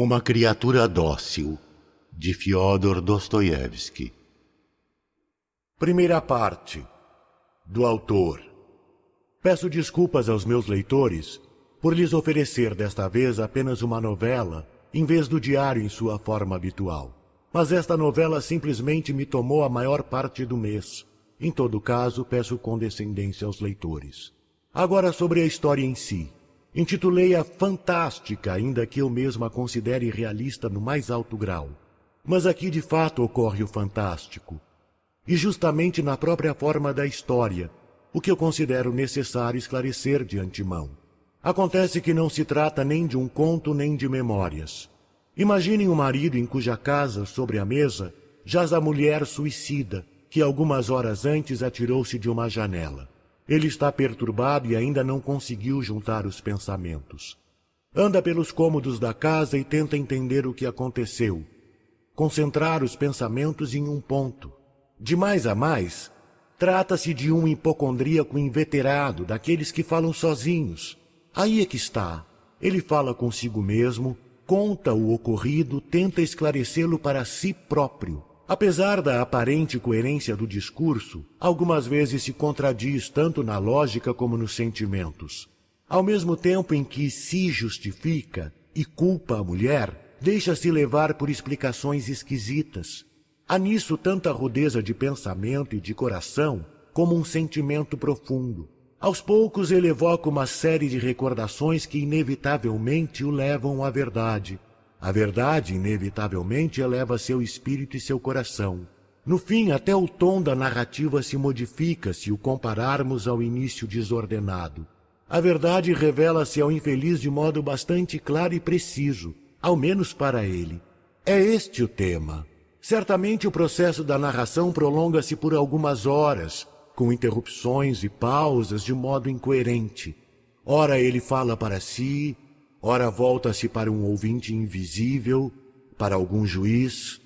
Uma criatura dócil, de Fyodor Dostoiévski. Primeira parte. Do autor. Peço desculpas aos meus leitores por lhes oferecer desta vez apenas uma novela em vez do diário em sua forma habitual. Mas esta novela simplesmente me tomou a maior parte do mês. Em todo caso, peço condescendência aos leitores. Agora sobre a história em si. Intitulei-a fantástica, ainda que eu mesma a considere realista no mais alto grau. Mas aqui de fato ocorre o fantástico. E justamente na própria forma da história, o que eu considero necessário esclarecer de antemão. Acontece que não se trata nem de um conto nem de memórias. Imaginem um marido em cuja casa, sobre a mesa, jaz a mulher suicida, que algumas horas antes atirou-se de uma janela. Ele está perturbado e ainda não conseguiu juntar os pensamentos. Anda pelos cômodos da casa e tenta entender o que aconteceu. Concentrar os pensamentos em um ponto. De mais a mais, trata-se de um hipocondríaco inveterado, daqueles que falam sozinhos. Aí é que está. Ele fala consigo mesmo, conta o ocorrido, tenta esclarecê-lo para si próprio. Apesar da aparente coerência do discurso, algumas vezes se contradiz tanto na lógica como nos sentimentos. Ao mesmo tempo em que se justifica e culpa a mulher, deixa-se levar por explicações esquisitas. Há nisso tanta rudeza de pensamento e de coração como um sentimento profundo. Aos poucos ele evoca uma série de recordações que inevitavelmente o levam à verdade, a verdade, inevitavelmente, eleva seu espírito e seu coração. No fim, até o tom da narrativa se modifica se o compararmos ao início desordenado. A verdade revela-se ao infeliz de modo bastante claro e preciso, ao menos para ele. É este o tema. Certamente o processo da narração prolonga-se por algumas horas, com interrupções e pausas de modo incoerente. Ora ele fala para si, ora volta-se para um ouvinte invisível, para algum juiz.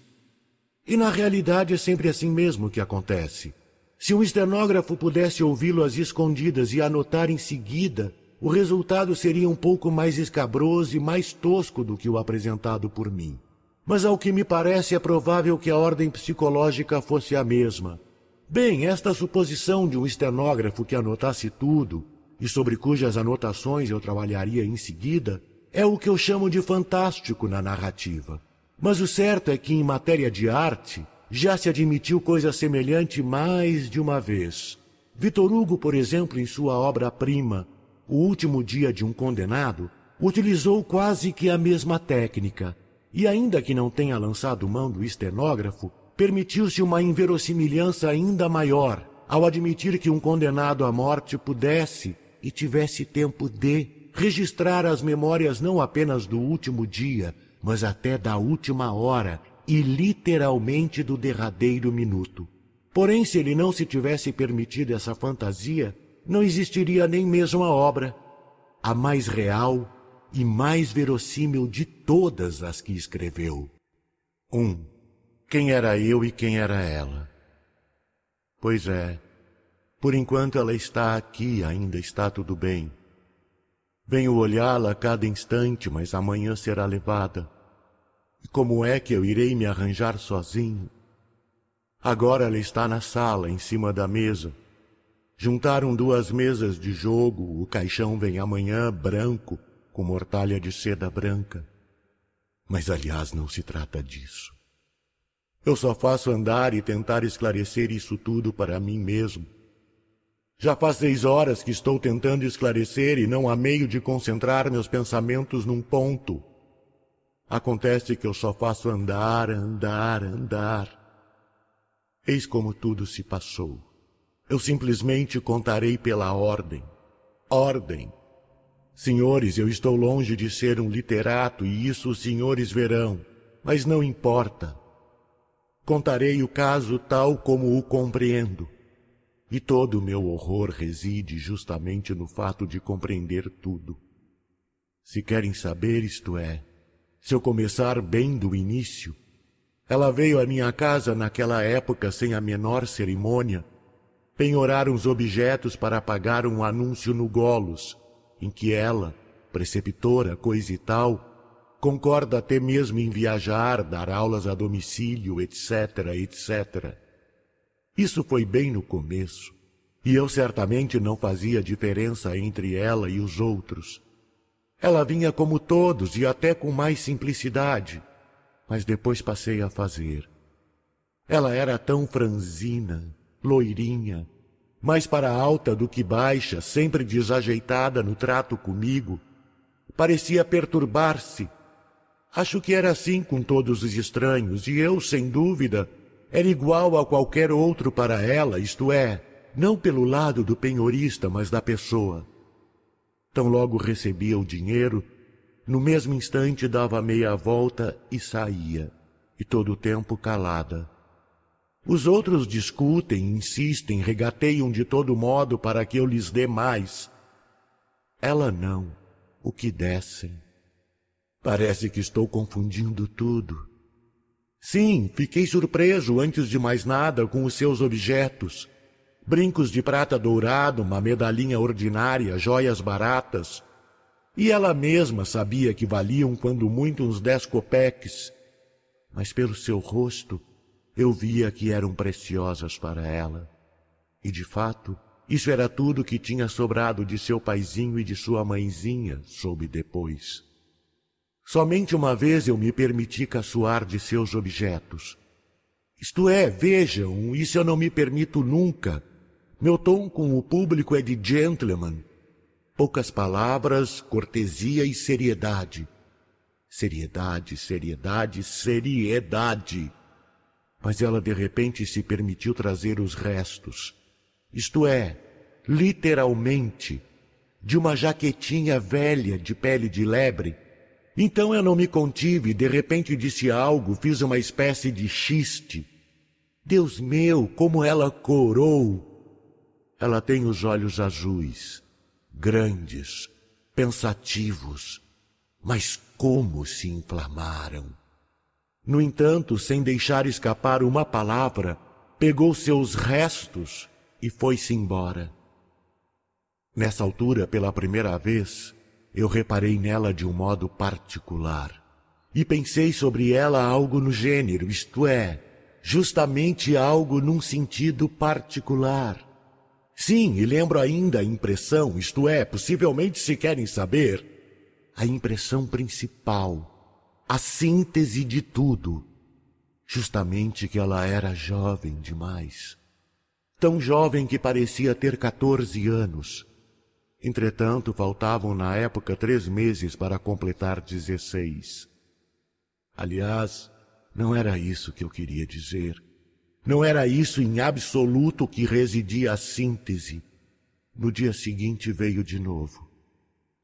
E na realidade é sempre assim mesmo que acontece. Se um estenógrafo pudesse ouvi-lo às escondidas e anotar em seguida, o resultado seria um pouco mais escabroso e mais tosco do que o apresentado por mim. Mas ao que me parece é provável que a ordem psicológica fosse a mesma. Bem, esta suposição de um estenógrafo que anotasse tudo, e sobre cujas anotações eu trabalharia em seguida, é o que eu chamo de fantástico na narrativa. Mas o certo é que, em matéria de arte, já se admitiu coisa semelhante mais de uma vez. Vitor Hugo, por exemplo, em sua obra-prima, O Último Dia de um Condenado, utilizou quase que a mesma técnica, e ainda que não tenha lançado mão do estenógrafo, permitiu-se uma inverossimilhança ainda maior ao admitir que um condenado à morte pudesse, e tivesse tempo de registrar as memórias não apenas do último dia, mas até da última hora e literalmente do derradeiro minuto. Porém, se ele não se tivesse permitido essa fantasia, não existiria nem mesmo a obra, a mais real e mais verossímil de todas as que escreveu. Um, quem era eu e quem era ela? Pois é, por enquanto ela está aqui, ainda está tudo bem. Venho olhá-la a cada instante, mas amanhã será levada. E como é que eu irei me arranjar sozinho? Agora ela está na sala, em cima da mesa. Juntaram duas mesas de jogo, o caixão vem amanhã branco, com mortalha de seda branca. Mas aliás não se trata disso. Eu só faço andar e tentar esclarecer isso tudo para mim mesmo já faz seis horas que estou tentando esclarecer e não há meio de concentrar meus pensamentos num ponto. Acontece que eu só faço andar, andar, andar. Eis como tudo se passou. Eu simplesmente contarei pela ordem. Ordem. Senhores, eu estou longe de ser um literato e isso os senhores verão, mas não importa. Contarei o caso tal como o compreendo. E todo o meu horror reside justamente no fato de compreender tudo. Se querem saber, isto é, se eu começar bem do início, ela veio à minha casa naquela época sem a menor cerimônia, penhorar uns objetos para pagar um anúncio no Golos, em que ela, preceptora, coisa e tal, concorda até mesmo em viajar, dar aulas a domicílio, etc., etc. Isso foi bem no começo, e eu certamente não fazia diferença entre ela e os outros. Ela vinha como todos e até com mais simplicidade, mas depois passei a fazer. Ela era tão franzina, loirinha, mais para alta do que baixa, sempre desajeitada no trato comigo. Parecia perturbar-se. Acho que era assim com todos os estranhos, e eu, sem dúvida, era igual a qualquer outro para ela, isto é, não pelo lado do penhorista, mas da pessoa. Tão logo recebia o dinheiro, no mesmo instante dava meia volta e saía, e todo o tempo calada. Os outros discutem, insistem, regateiam de todo modo para que eu lhes dê mais. Ela não, o que dessem. Parece que estou confundindo tudo. Sim, fiquei surpreso antes de mais nada com os seus objetos. Brincos de prata dourado, uma medalhinha ordinária, joias baratas. E ela mesma sabia que valiam quando muito uns dez copeques. Mas pelo seu rosto, eu via que eram preciosas para ela. E de fato, isso era tudo que tinha sobrado de seu paizinho e de sua mãezinha, soube depois. Somente uma vez eu me permiti caçoar de seus objetos. Isto é, vejam, isso eu não me permito nunca. Meu tom com o público é de gentleman. Poucas palavras, cortesia e seriedade. Seriedade, seriedade, seriedade mas ela de repente se permitiu trazer os restos, isto é, literalmente, de uma jaquetinha velha de pele de lebre. Então eu não me contive, de repente disse algo, fiz uma espécie de xiste. Deus meu, como ela corou! Ela tem os olhos azuis, grandes, pensativos, mas como se inflamaram! No entanto, sem deixar escapar uma palavra, pegou seus restos e foi-se embora. Nessa altura, pela primeira vez, eu reparei nela de um modo particular. E pensei sobre ela algo no gênero, isto é, justamente algo num sentido particular. Sim, e lembro ainda a impressão, isto é, possivelmente se querem saber, a impressão principal a síntese de tudo, justamente que ela era jovem demais. Tão jovem que parecia ter 14 anos. Entretanto, faltavam na época três meses para completar 16. Aliás, não era isso que eu queria dizer. Não era isso em absoluto que residia a síntese. No dia seguinte veio de novo.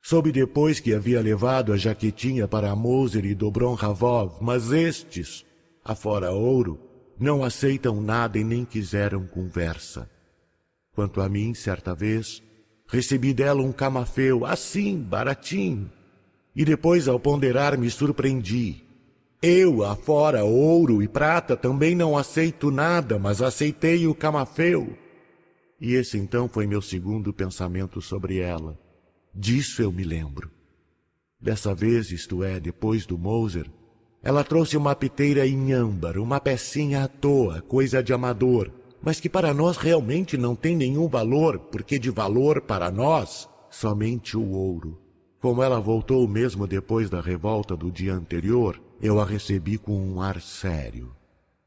Soube depois que havia levado a jaquetinha para Moser e Dobron Ravov, mas estes, afora ouro, não aceitam nada e nem quiseram conversa. Quanto a mim, certa vez, recebi dela um camafeu, assim, baratinho, e depois, ao ponderar, me surpreendi. Eu, afora ouro e prata, também não aceito nada, mas aceitei o camafeu. E esse então foi meu segundo pensamento sobre ela. Disso eu me lembro. Dessa vez, isto é, depois do Moser, ela trouxe uma piteira em âmbar, uma pecinha à toa, coisa de amador, mas que para nós realmente não tem nenhum valor, porque de valor para nós, somente o ouro. Como ela voltou mesmo depois da revolta do dia anterior, eu a recebi com um ar sério.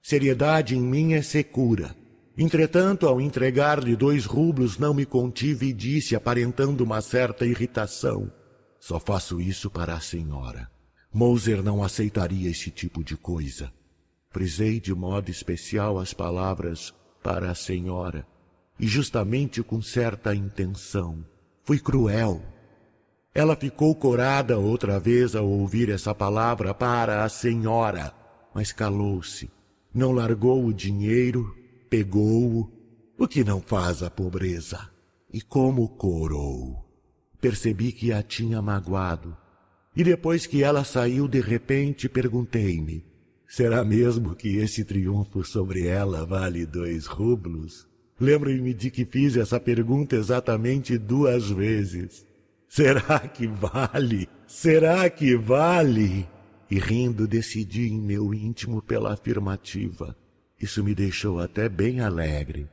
Seriedade em mim é secura, Entretanto, ao entregar-lhe dois rublos, não me contive e disse, aparentando uma certa irritação: Só faço isso para a senhora. Moser não aceitaria esse tipo de coisa. Frisei de modo especial as palavras para a senhora, e justamente com certa intenção. Fui cruel. Ela ficou corada outra vez ao ouvir essa palavra para a senhora, mas calou-se. Não largou o dinheiro pegou-o, o que não faz a pobreza, e como corou. Percebi que a tinha magoado, e depois que ela saiu de repente perguntei-me, será mesmo que esse triunfo sobre ela vale dois rublos? Lembro-me de que fiz essa pergunta exatamente duas vezes. Será que vale? Será que vale? e rindo decidi em meu íntimo pela afirmativa. Isso me deixou até bem alegre.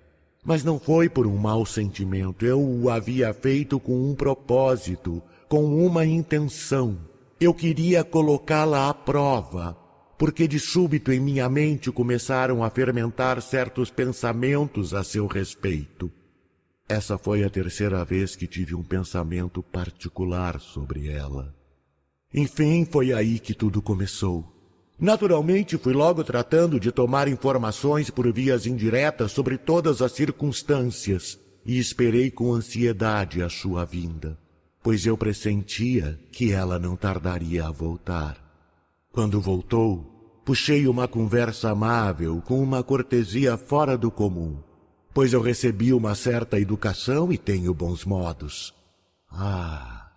Mas não foi por um mau sentimento. Eu o havia feito com um propósito, com uma intenção. Eu queria colocá-la à prova, porque de súbito em minha mente começaram a fermentar certos pensamentos a seu respeito. Essa foi a terceira vez que tive um pensamento particular sobre ela. Enfim, foi aí que tudo começou. Naturalmente, fui logo tratando de tomar informações por vias indiretas sobre todas as circunstâncias e esperei com ansiedade a sua vinda, pois eu pressentia que ela não tardaria a voltar. Quando voltou, puxei uma conversa amável com uma cortesia fora do comum, pois eu recebi uma certa educação e tenho bons modos. Ah!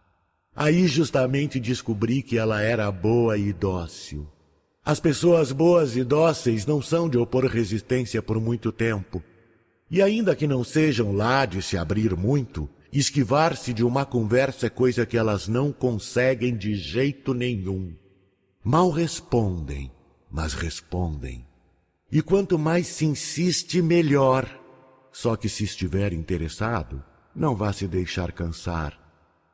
Aí justamente descobri que ela era boa e dócil as pessoas boas e dóceis não são de opor resistência por muito tempo. E ainda que não sejam lá de se abrir muito, esquivar-se de uma conversa é coisa que elas não conseguem de jeito nenhum. Mal respondem, mas respondem. E quanto mais se insiste, melhor. Só que se estiver interessado, não vá se deixar cansar.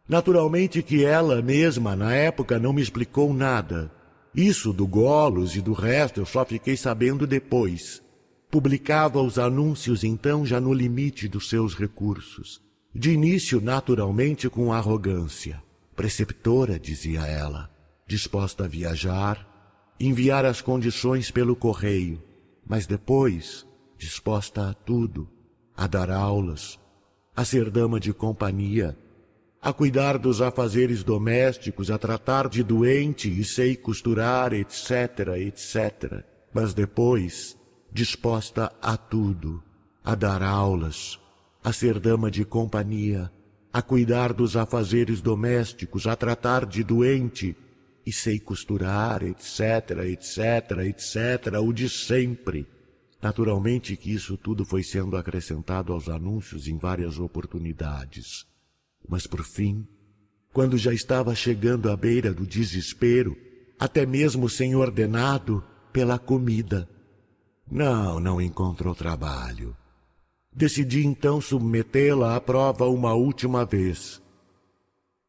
Naturalmente que ela mesma, na época, não me explicou nada, isso do Golos e do resto eu só fiquei sabendo depois. Publicava os anúncios então já no limite dos seus recursos. De início, naturalmente, com arrogância. Preceptora, dizia ela, disposta a viajar, enviar as condições pelo correio, mas depois disposta a tudo, a dar aulas, a ser dama de companhia, a cuidar dos afazeres domésticos, a tratar de doente e sei costurar, etc., etc. Mas depois, disposta a tudo, a dar aulas, a ser dama de companhia, a cuidar dos afazeres domésticos, a tratar de doente e sei costurar, etc., etc., etc., o de sempre. Naturalmente que isso tudo foi sendo acrescentado aos anúncios em várias oportunidades. Mas por fim, quando já estava chegando à beira do desespero, até mesmo sem ordenado, pela comida. Não, não encontrou trabalho. Decidi então submetê-la à prova uma última vez.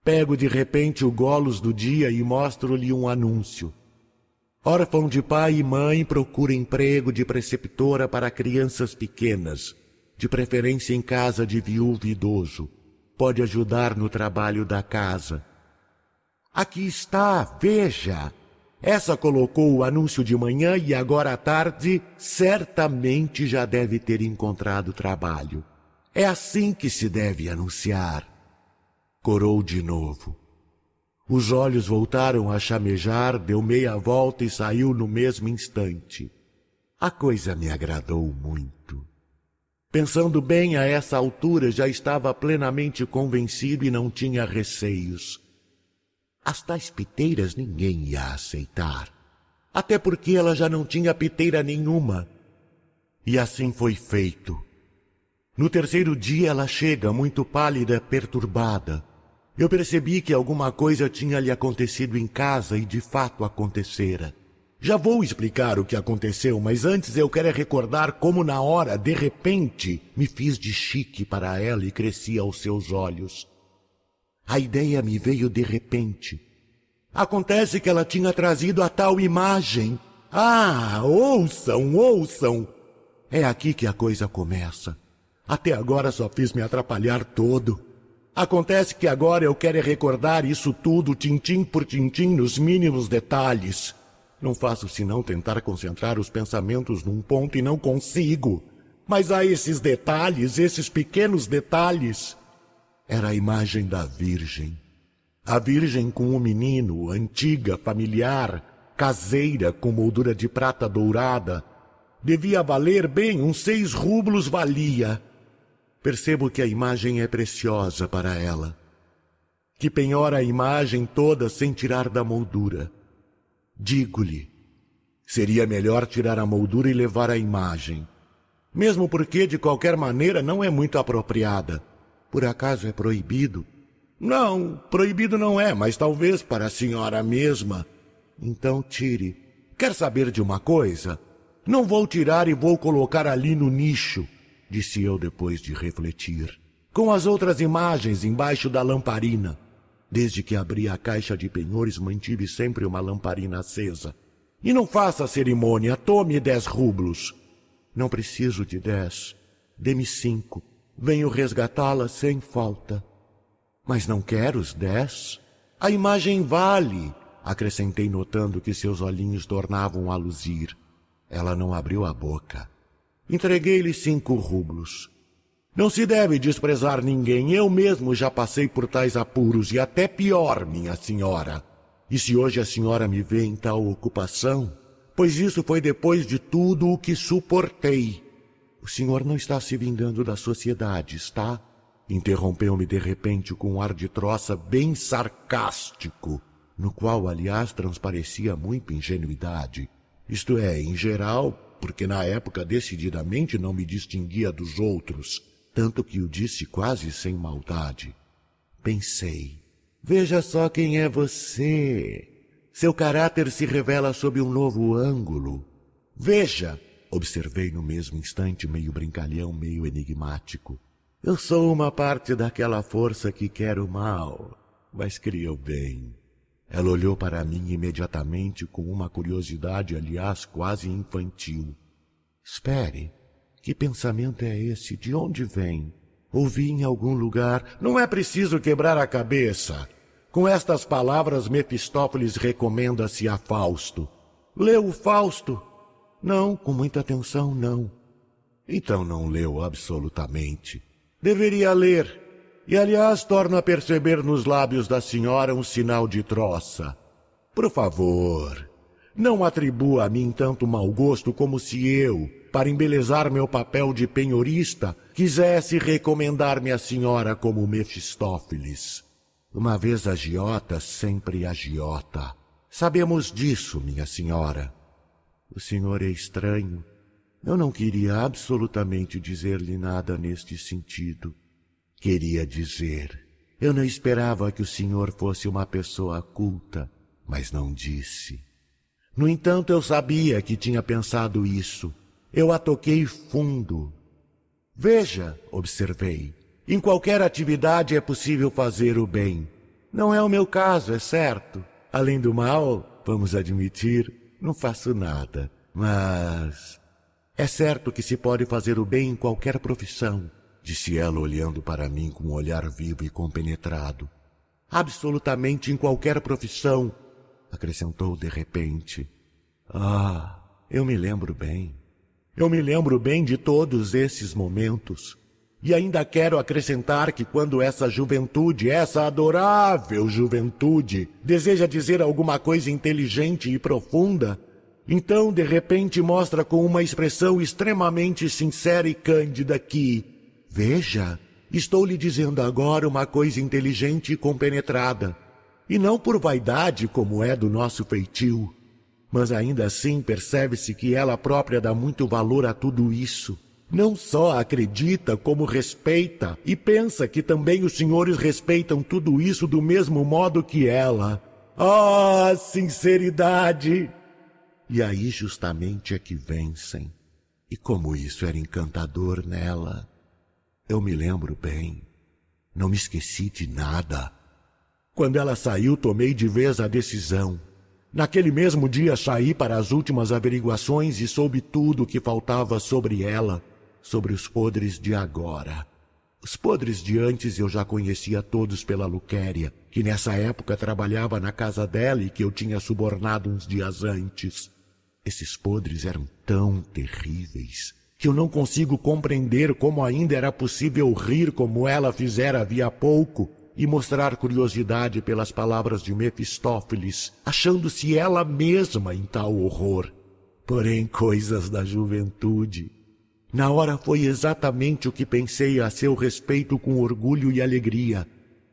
Pego de repente o golos do dia e mostro-lhe um anúncio. Órfão de pai e mãe procura emprego de preceptora para crianças pequenas, de preferência em casa de viúvo idoso pode ajudar no trabalho da casa. Aqui está, veja. Essa colocou o anúncio de manhã e agora à tarde certamente já deve ter encontrado trabalho. É assim que se deve anunciar. Corou de novo. Os olhos voltaram a chamejar, deu meia volta e saiu no mesmo instante. A coisa me agradou muito. Pensando bem a essa altura, já estava plenamente convencido e não tinha receios. As tais piteiras ninguém ia aceitar. Até porque ela já não tinha piteira nenhuma. E assim foi feito. No terceiro dia ela chega, muito pálida, perturbada. Eu percebi que alguma coisa tinha lhe acontecido em casa e de fato acontecera. Já vou explicar o que aconteceu, mas antes eu quero recordar como na hora, de repente, me fiz de chique para ela e cresci aos seus olhos. A ideia me veio de repente. Acontece que ela tinha trazido a tal imagem. Ah, ouçam, ouçam! É aqui que a coisa começa. Até agora só fiz me atrapalhar todo. Acontece que agora eu quero recordar isso tudo, tintim por tintim, nos mínimos detalhes. Não faço senão tentar concentrar os pensamentos num ponto e não consigo. Mas há esses detalhes, esses pequenos detalhes. Era a imagem da Virgem. A Virgem com o menino, antiga, familiar, caseira, com moldura de prata dourada. Devia valer bem, uns seis rublos valia. Percebo que a imagem é preciosa para ela. Que penhora a imagem toda sem tirar da moldura Digo-lhe, seria melhor tirar a moldura e levar a imagem. Mesmo porque, de qualquer maneira, não é muito apropriada. Por acaso é proibido? Não, proibido não é, mas talvez para a senhora mesma. Então tire. Quer saber de uma coisa? Não vou tirar e vou colocar ali no nicho, disse eu depois de refletir, com as outras imagens embaixo da lamparina. Desde que abri a caixa de penhores, mantive sempre uma lamparina acesa. E não faça cerimônia, tome dez rublos. Não preciso de dez. Dê-me cinco. Venho resgatá-la sem falta. Mas não quero os dez. A imagem vale, acrescentei notando que seus olhinhos tornavam a luzir. Ela não abriu a boca. Entreguei-lhe cinco rublos. Não se deve desprezar ninguém. Eu mesmo já passei por tais apuros e até pior, minha senhora. E se hoje a senhora me vê em tal ocupação, pois isso foi depois de tudo o que suportei. O senhor não está se vingando da sociedade, está? Interrompeu-me de repente com um ar de troça bem sarcástico, no qual, aliás, transparecia muita ingenuidade. Isto é, em geral, porque na época decididamente não me distinguia dos outros, tanto que o disse quase sem maldade. Pensei, veja só quem é você. Seu caráter se revela sob um novo ângulo. Veja, observei no mesmo instante, meio brincalhão, meio enigmático. Eu sou uma parte daquela força que quer o mal, mas cria o bem. Ela olhou para mim imediatamente com uma curiosidade, aliás, quase infantil. Espere, que pensamento é esse? De onde vem? Ouvi em algum lugar. Não é preciso quebrar a cabeça. Com estas palavras, Mefistófeles recomenda-se a Fausto. Leu o Fausto? Não, com muita atenção, não. Então não leu absolutamente. Deveria ler. E, aliás, torno a perceber nos lábios da senhora um sinal de troça. Por favor, não atribua a mim tanto mau gosto como se eu, para embelezar meu papel de penhorista, quisesse recomendar-me à senhora como Mefistófeles. Uma vez agiota, sempre agiota. Sabemos disso, minha senhora. O senhor é estranho. Eu não queria absolutamente dizer-lhe nada neste sentido. Queria dizer, eu não esperava que o senhor fosse uma pessoa culta, mas não disse. No entanto, eu sabia que tinha pensado isso. Eu a toquei fundo. Veja, observei, em qualquer atividade é possível fazer o bem. Não é o meu caso, é certo. Além do mal, vamos admitir, não faço nada. Mas é certo que se pode fazer o bem em qualquer profissão disse ela olhando para mim com um olhar vivo e compenetrado. Absolutamente em qualquer profissão, acrescentou de repente. Ah, eu me lembro bem. Eu me lembro bem de todos esses momentos. E ainda quero acrescentar que quando essa juventude, essa adorável juventude, deseja dizer alguma coisa inteligente e profunda, então de repente mostra com uma expressão extremamente sincera e cândida que, Veja, estou lhe dizendo agora uma coisa inteligente e compenetrada, e não por vaidade como é do nosso feitio, mas ainda assim percebe-se que ela própria dá muito valor a tudo isso. Não só acredita, como respeita, e pensa que também os senhores respeitam tudo isso do mesmo modo que ela. Ah, sinceridade! E aí justamente é que vencem. E como isso era encantador nela. Eu me lembro bem. Não me esqueci de nada. Quando ela saiu, tomei de vez a decisão. Naquele mesmo dia saí para as últimas averiguações e soube tudo o que faltava sobre ela, sobre os podres de agora. Os podres de antes eu já conhecia todos pela Luquéria, que nessa época trabalhava na casa dela e que eu tinha subornado uns dias antes. Esses podres eram tão terríveis que eu não consigo compreender como ainda era possível rir como ela fizera havia pouco e mostrar curiosidade pelas palavras de Mefistófeles, achando-se ela mesma em tal horror. Porém, coisas da juventude. Na hora foi exatamente o que pensei a seu respeito com orgulho e alegria,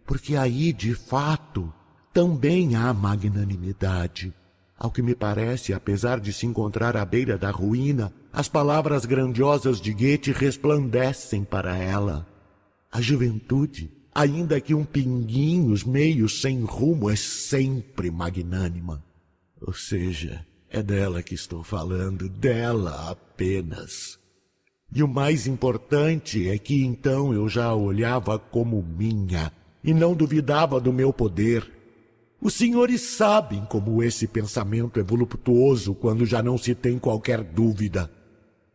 porque aí, de fato, também há magnanimidade. Ao que me parece, apesar de se encontrar à beira da ruína, as palavras grandiosas de Goethe resplandecem para ela. A juventude, ainda que um pinguinho, meio sem rumo, é sempre magnânima. Ou seja, é dela que estou falando, dela apenas. E o mais importante é que então eu já a olhava como minha e não duvidava do meu poder. Os senhores sabem como esse pensamento é voluptuoso quando já não se tem qualquer dúvida.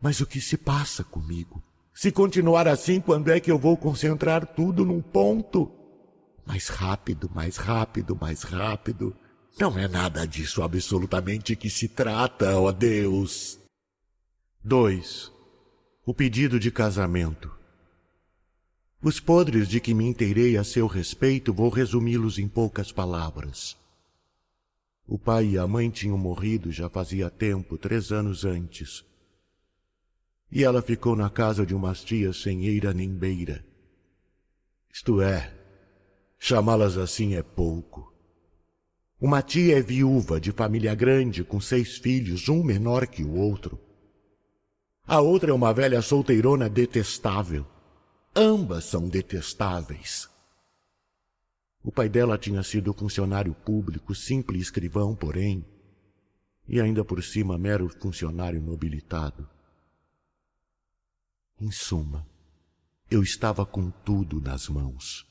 Mas o que se passa comigo? Se continuar assim, quando é que eu vou concentrar tudo num ponto? Mais rápido, mais rápido, mais rápido. Não é nada disso absolutamente que se trata, ó Deus. 2. O pedido de casamento. Os podres de que me inteirei a seu respeito vou resumi-los em poucas palavras. O pai e a mãe tinham morrido já fazia tempo, três anos antes. E ela ficou na casa de umas tias sem eira nem beira. Isto é, chamá-las assim é pouco. Uma tia é viúva de família grande, com seis filhos, um menor que o outro. A outra é uma velha solteirona detestável. Ambas são detestáveis. O pai dela tinha sido funcionário público, simples escrivão, porém, e ainda por cima mero funcionário nobilitado. Em suma, eu estava com tudo nas mãos.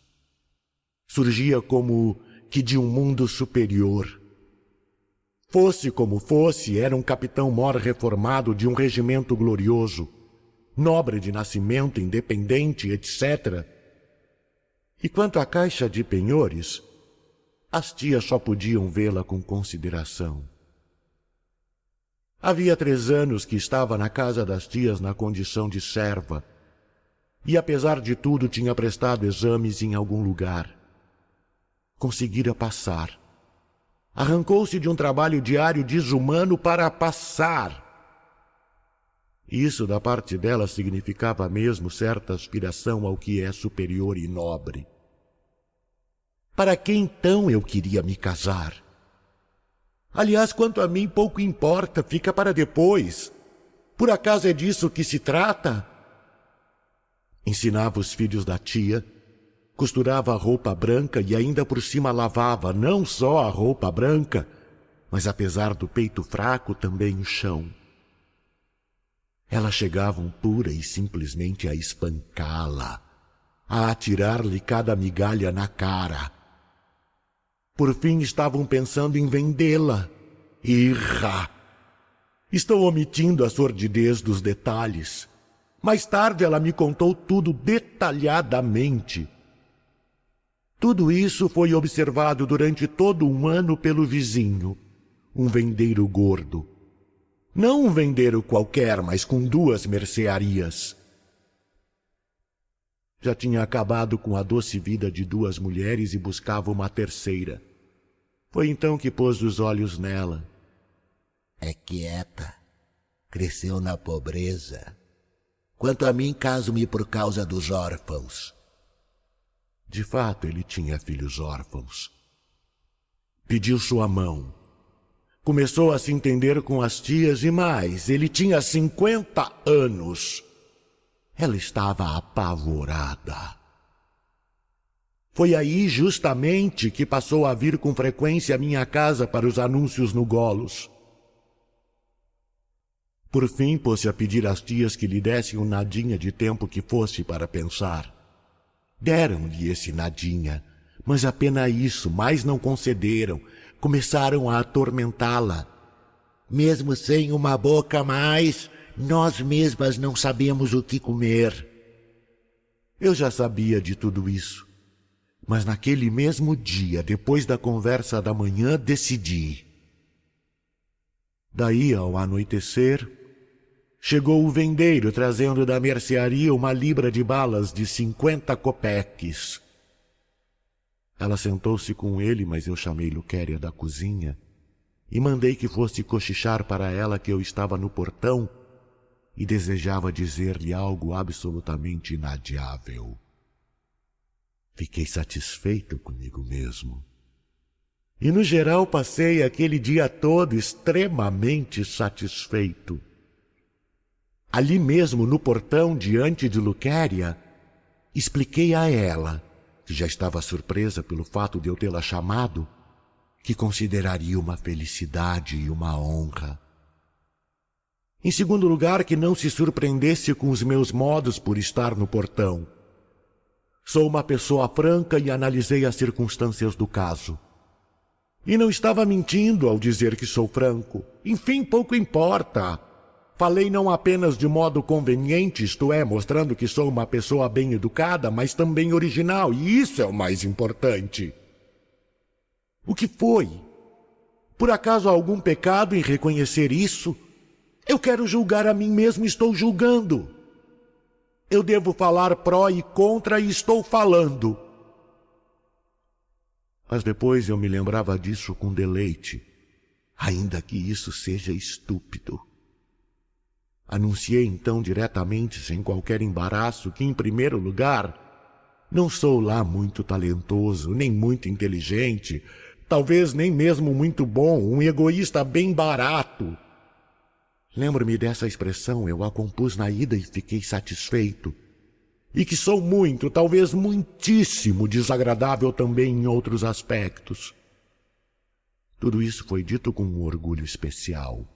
Surgia como que de um mundo superior. Fosse como fosse, era um capitão-mor reformado de um regimento glorioso, nobre de nascimento, independente, etc. E quanto à caixa de penhores, as tias só podiam vê-la com consideração. Havia três anos que estava na casa das tias na condição de serva, e apesar de tudo tinha prestado exames em algum lugar conseguira passar. Arrancou-se de um trabalho diário desumano para passar. Isso, da parte dela, significava mesmo certa aspiração ao que é superior e nobre. Para que então eu queria me casar? Aliás, quanto a mim, pouco importa, fica para depois. Por acaso é disso que se trata? Ensinava os filhos da tia Costurava a roupa branca e ainda por cima lavava não só a roupa branca, mas apesar do peito fraco também o chão. Elas chegavam pura e simplesmente a espancá-la, a atirar-lhe cada migalha na cara. Por fim estavam pensando em vendê-la. Irra! Estou omitindo a sordidez dos detalhes. Mais tarde ela me contou tudo detalhadamente tudo isso foi observado durante todo um ano pelo vizinho, um vendeiro gordo. Não um vendeiro qualquer, mas com duas mercearias. Já tinha acabado com a doce vida de duas mulheres e buscava uma terceira. Foi então que pôs os olhos nela. É quieta. Cresceu na pobreza. Quanto a mim, caso-me por causa dos órfãos. De fato, ele tinha filhos órfãos. Pediu sua mão. Começou a se entender com as tias e mais, ele tinha cinquenta anos. Ela estava apavorada. Foi aí justamente que passou a vir com frequência à minha casa para os anúncios no Golos. Por fim, pôs-se a pedir às tias que lhe dessem um nadinha de tempo que fosse para pensar. Deram-lhe esse nadinha, mas apenas isso, mais não concederam. Começaram a atormentá-la. Mesmo sem uma boca mais, nós mesmas não sabemos o que comer. Eu já sabia de tudo isso. Mas naquele mesmo dia, depois da conversa da manhã, decidi. Daí, ao anoitecer, Chegou o vendeiro trazendo da mercearia uma libra de balas de cinquenta copeques. Ela sentou-se com ele, mas eu chamei Luquéria da cozinha e mandei que fosse cochichar para ela que eu estava no portão e desejava dizer-lhe algo absolutamente inadiável. Fiquei satisfeito comigo mesmo. E no geral passei aquele dia todo extremamente satisfeito. Ali mesmo, no portão, diante de Luquéria, expliquei a ela, que já estava surpresa pelo fato de eu tê-la chamado, que consideraria uma felicidade e uma honra. Em segundo lugar, que não se surpreendesse com os meus modos por estar no portão. Sou uma pessoa franca e analisei as circunstâncias do caso. E não estava mentindo ao dizer que sou franco. Enfim, pouco importa. Falei não apenas de modo conveniente, isto é, mostrando que sou uma pessoa bem educada, mas também original, e isso é o mais importante. O que foi? Por acaso há algum pecado em reconhecer isso? Eu quero julgar a mim mesmo, estou julgando. Eu devo falar pró e contra e estou falando. Mas depois eu me lembrava disso com deleite, ainda que isso seja estúpido. Anunciei então diretamente, sem qualquer embaraço, que, em primeiro lugar, não sou lá muito talentoso, nem muito inteligente, talvez nem mesmo muito bom, um egoísta bem barato. Lembro-me dessa expressão, eu a compus na ida e fiquei satisfeito. E que sou muito, talvez muitíssimo desagradável também em outros aspectos. Tudo isso foi dito com um orgulho especial.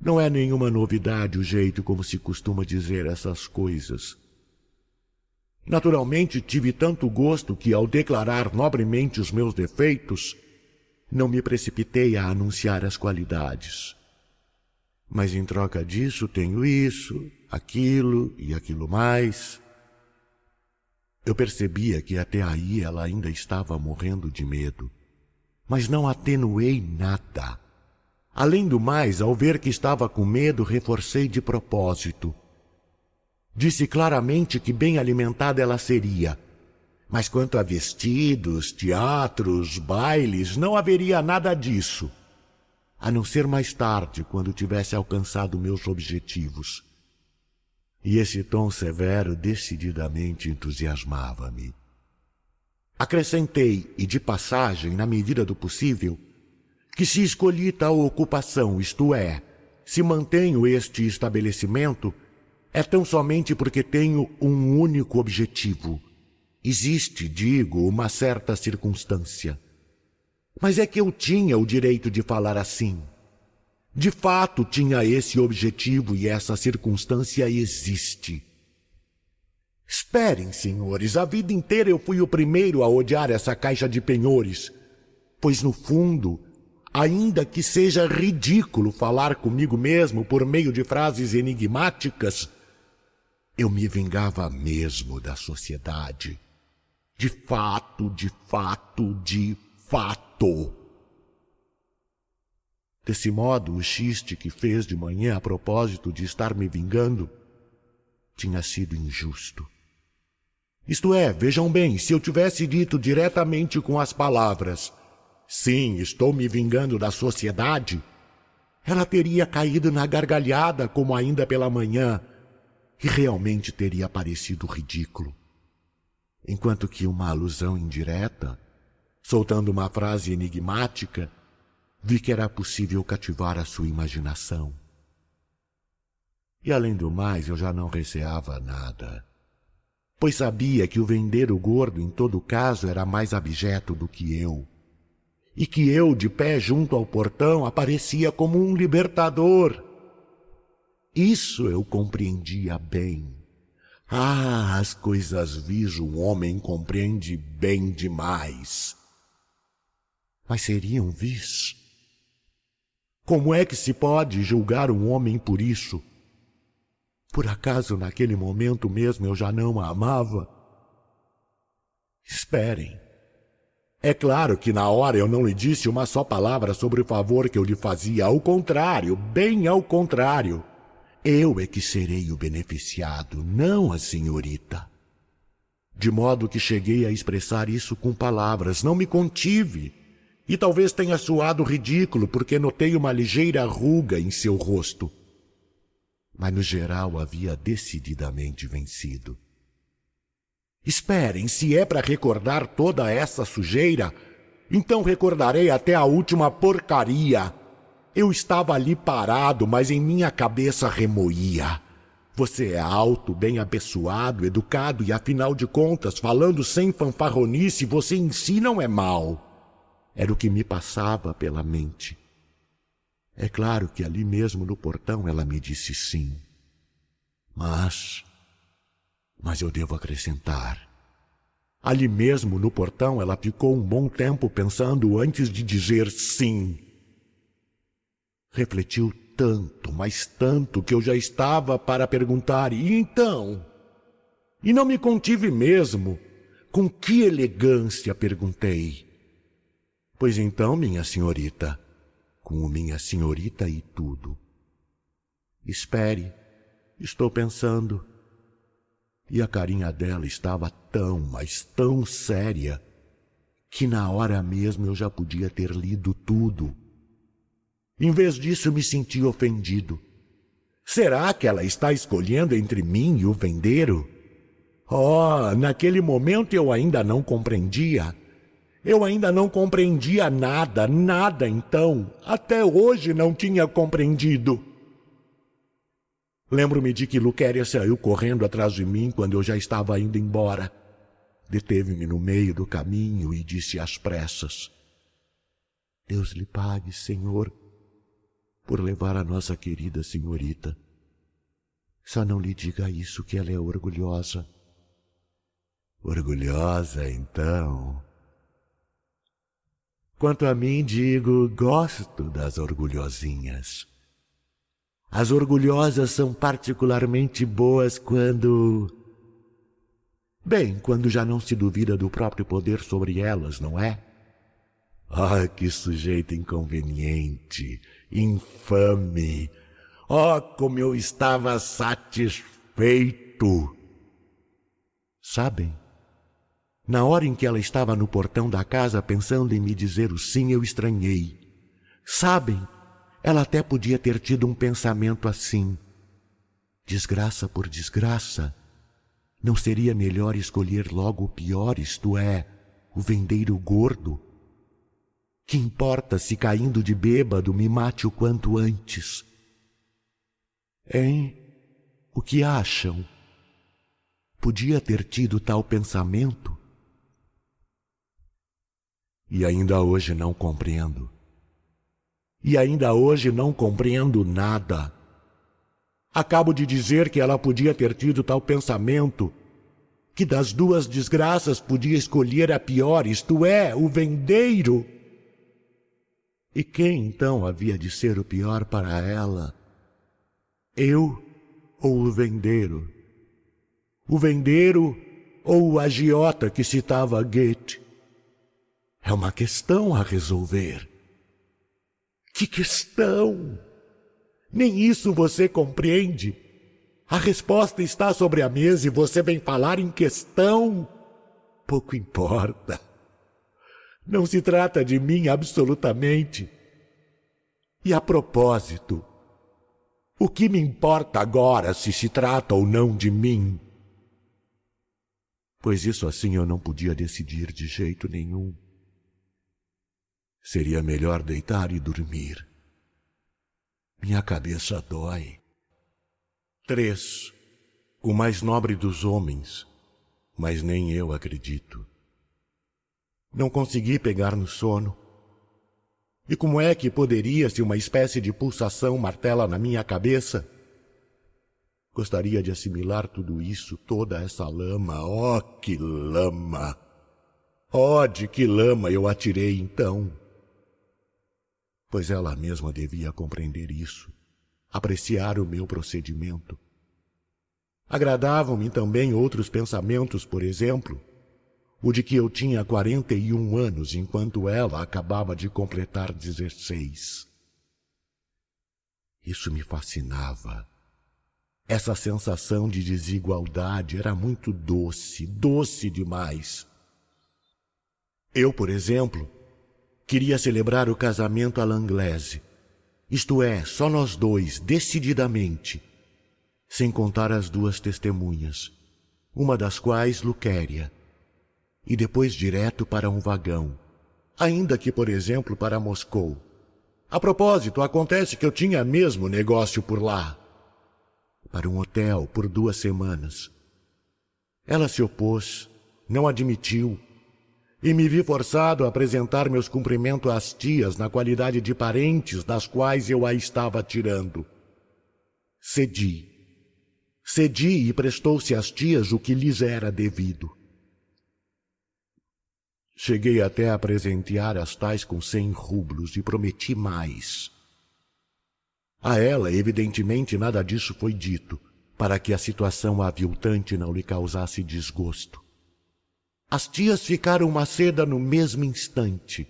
Não é nenhuma novidade o jeito como se costuma dizer essas coisas. Naturalmente, tive tanto gosto que, ao declarar nobremente os meus defeitos, não me precipitei a anunciar as qualidades. Mas em troca disso tenho isso, aquilo e aquilo mais. Eu percebia que até aí ela ainda estava morrendo de medo, mas não atenuei nada. Além do mais, ao ver que estava com medo, reforcei de propósito. Disse claramente que bem alimentada ela seria. Mas quanto a vestidos, teatros, bailes, não haveria nada disso. A não ser mais tarde, quando tivesse alcançado meus objetivos. E esse tom severo decididamente entusiasmava-me. Acrescentei, e de passagem, na medida do possível, que se escolhi tal ocupação, isto é, se mantenho este estabelecimento, é tão somente porque tenho um único objetivo. Existe, digo, uma certa circunstância. Mas é que eu tinha o direito de falar assim. De fato, tinha esse objetivo e essa circunstância existe. Esperem, senhores, a vida inteira eu fui o primeiro a odiar essa caixa de penhores, pois no fundo ainda que seja ridículo falar comigo mesmo por meio de frases enigmáticas, eu me vingava mesmo da sociedade. De fato, de fato, de fato. Desse modo, o xiste que fez de manhã a propósito de estar me vingando tinha sido injusto. Isto é, vejam bem, se eu tivesse dito diretamente com as palavras Sim, estou me vingando da sociedade. Ela teria caído na gargalhada como ainda pela manhã e realmente teria parecido ridículo. Enquanto que uma alusão indireta, soltando uma frase enigmática, vi que era possível cativar a sua imaginação. E além do mais, eu já não receava nada, pois sabia que o vender o gordo em todo caso era mais abjeto do que eu e que eu, de pé junto ao portão, aparecia como um libertador. Isso eu compreendia bem. Ah, as coisas vis um homem compreende bem demais. Mas seriam vis? Como é que se pode julgar um homem por isso? Por acaso naquele momento mesmo eu já não a amava? Esperem. É claro que na hora eu não lhe disse uma só palavra sobre o favor que eu lhe fazia. Ao contrário, bem ao contrário. Eu é que serei o beneficiado, não a senhorita. De modo que cheguei a expressar isso com palavras, não me contive. E talvez tenha soado ridículo porque notei uma ligeira ruga em seu rosto. Mas no geral havia decididamente vencido. Esperem, se é para recordar toda essa sujeira, então recordarei até a última porcaria. Eu estava ali parado, mas em minha cabeça remoía. Você é alto, bem apessoado, educado e, afinal de contas, falando sem fanfarronice, você em si não é mal. Era o que me passava pela mente. É claro que ali mesmo no portão ela me disse sim. Mas. Mas eu devo acrescentar. Ali mesmo no portão ela ficou um bom tempo pensando antes de dizer sim. Refletiu tanto, mas tanto, que eu já estava para perguntar: e então? E não me contive mesmo. Com que elegância perguntei. Pois então, minha senhorita, com minha senhorita e tudo. Espere, estou pensando. E a carinha dela estava tão, mas tão séria, que na hora mesmo eu já podia ter lido tudo. Em vez disso, me senti ofendido. Será que ela está escolhendo entre mim e o vendeiro? Oh, naquele momento eu ainda não compreendia. Eu ainda não compreendia nada, nada então. Até hoje não tinha compreendido. Lembro-me de que Luquéria saiu correndo atrás de mim quando eu já estava indo embora. Deteve-me no meio do caminho e disse às pressas: Deus lhe pague, Senhor, por levar a nossa querida senhorita. Só não lhe diga isso que ela é orgulhosa. Orgulhosa, então? Quanto a mim, digo, gosto das orgulhosinhas. As orgulhosas são particularmente boas quando. Bem, quando já não se duvida do próprio poder sobre elas, não é? Ah, que sujeito inconveniente, infame! Oh, como eu estava satisfeito! Sabem? Na hora em que ela estava no portão da casa pensando em me dizer o sim, eu estranhei. Sabem? Ela até podia ter tido um pensamento assim. Desgraça por desgraça, não seria melhor escolher logo o pior, isto é, o vendeiro gordo? Que importa se caindo de bêbado me mate o quanto antes? Hein? O que acham? Podia ter tido tal pensamento? E ainda hoje não compreendo. E ainda hoje não compreendo nada. Acabo de dizer que ela podia ter tido tal pensamento, que das duas desgraças podia escolher a pior, isto é, o vendeiro. E quem então havia de ser o pior para ela? Eu ou o vendeiro? O vendeiro ou o agiota que citava Goethe? É uma questão a resolver. Que questão? Nem isso você compreende. A resposta está sobre a mesa e você vem falar em questão. Pouco importa. Não se trata de mim absolutamente. E a propósito, o que me importa agora se se trata ou não de mim? Pois isso assim eu não podia decidir de jeito nenhum. Seria melhor deitar e dormir. Minha cabeça dói. 3. O mais nobre dos homens, mas nem eu acredito. Não consegui pegar no sono. E como é que poderia se uma espécie de pulsação martela na minha cabeça? Gostaria de assimilar tudo isso, toda essa lama. Oh, que lama! Oh, de que lama eu atirei então! Pois ela mesma devia compreender isso, apreciar o meu procedimento. Agradavam-me também outros pensamentos, por exemplo, o de que eu tinha quarenta e um anos enquanto ela acabava de completar dezesseis. Isso me fascinava. Essa sensação de desigualdade era muito doce, doce demais. Eu, por exemplo, Queria celebrar o casamento à Langlese. Isto é, só nós dois, decididamente. Sem contar as duas testemunhas, uma das quais Luquéria. E depois direto para um vagão. Ainda que, por exemplo, para Moscou. A propósito, acontece que eu tinha mesmo negócio por lá. Para um hotel por duas semanas. Ela se opôs, não admitiu, e me vi forçado a apresentar meus cumprimentos às tias na qualidade de parentes das quais eu a estava tirando. Cedi. Cedi e prestou-se às tias o que lhes era devido. Cheguei até a presentear as tais com cem rublos e prometi mais. A ela, evidentemente, nada disso foi dito, para que a situação aviltante não lhe causasse desgosto. As tias ficaram seda no mesmo instante.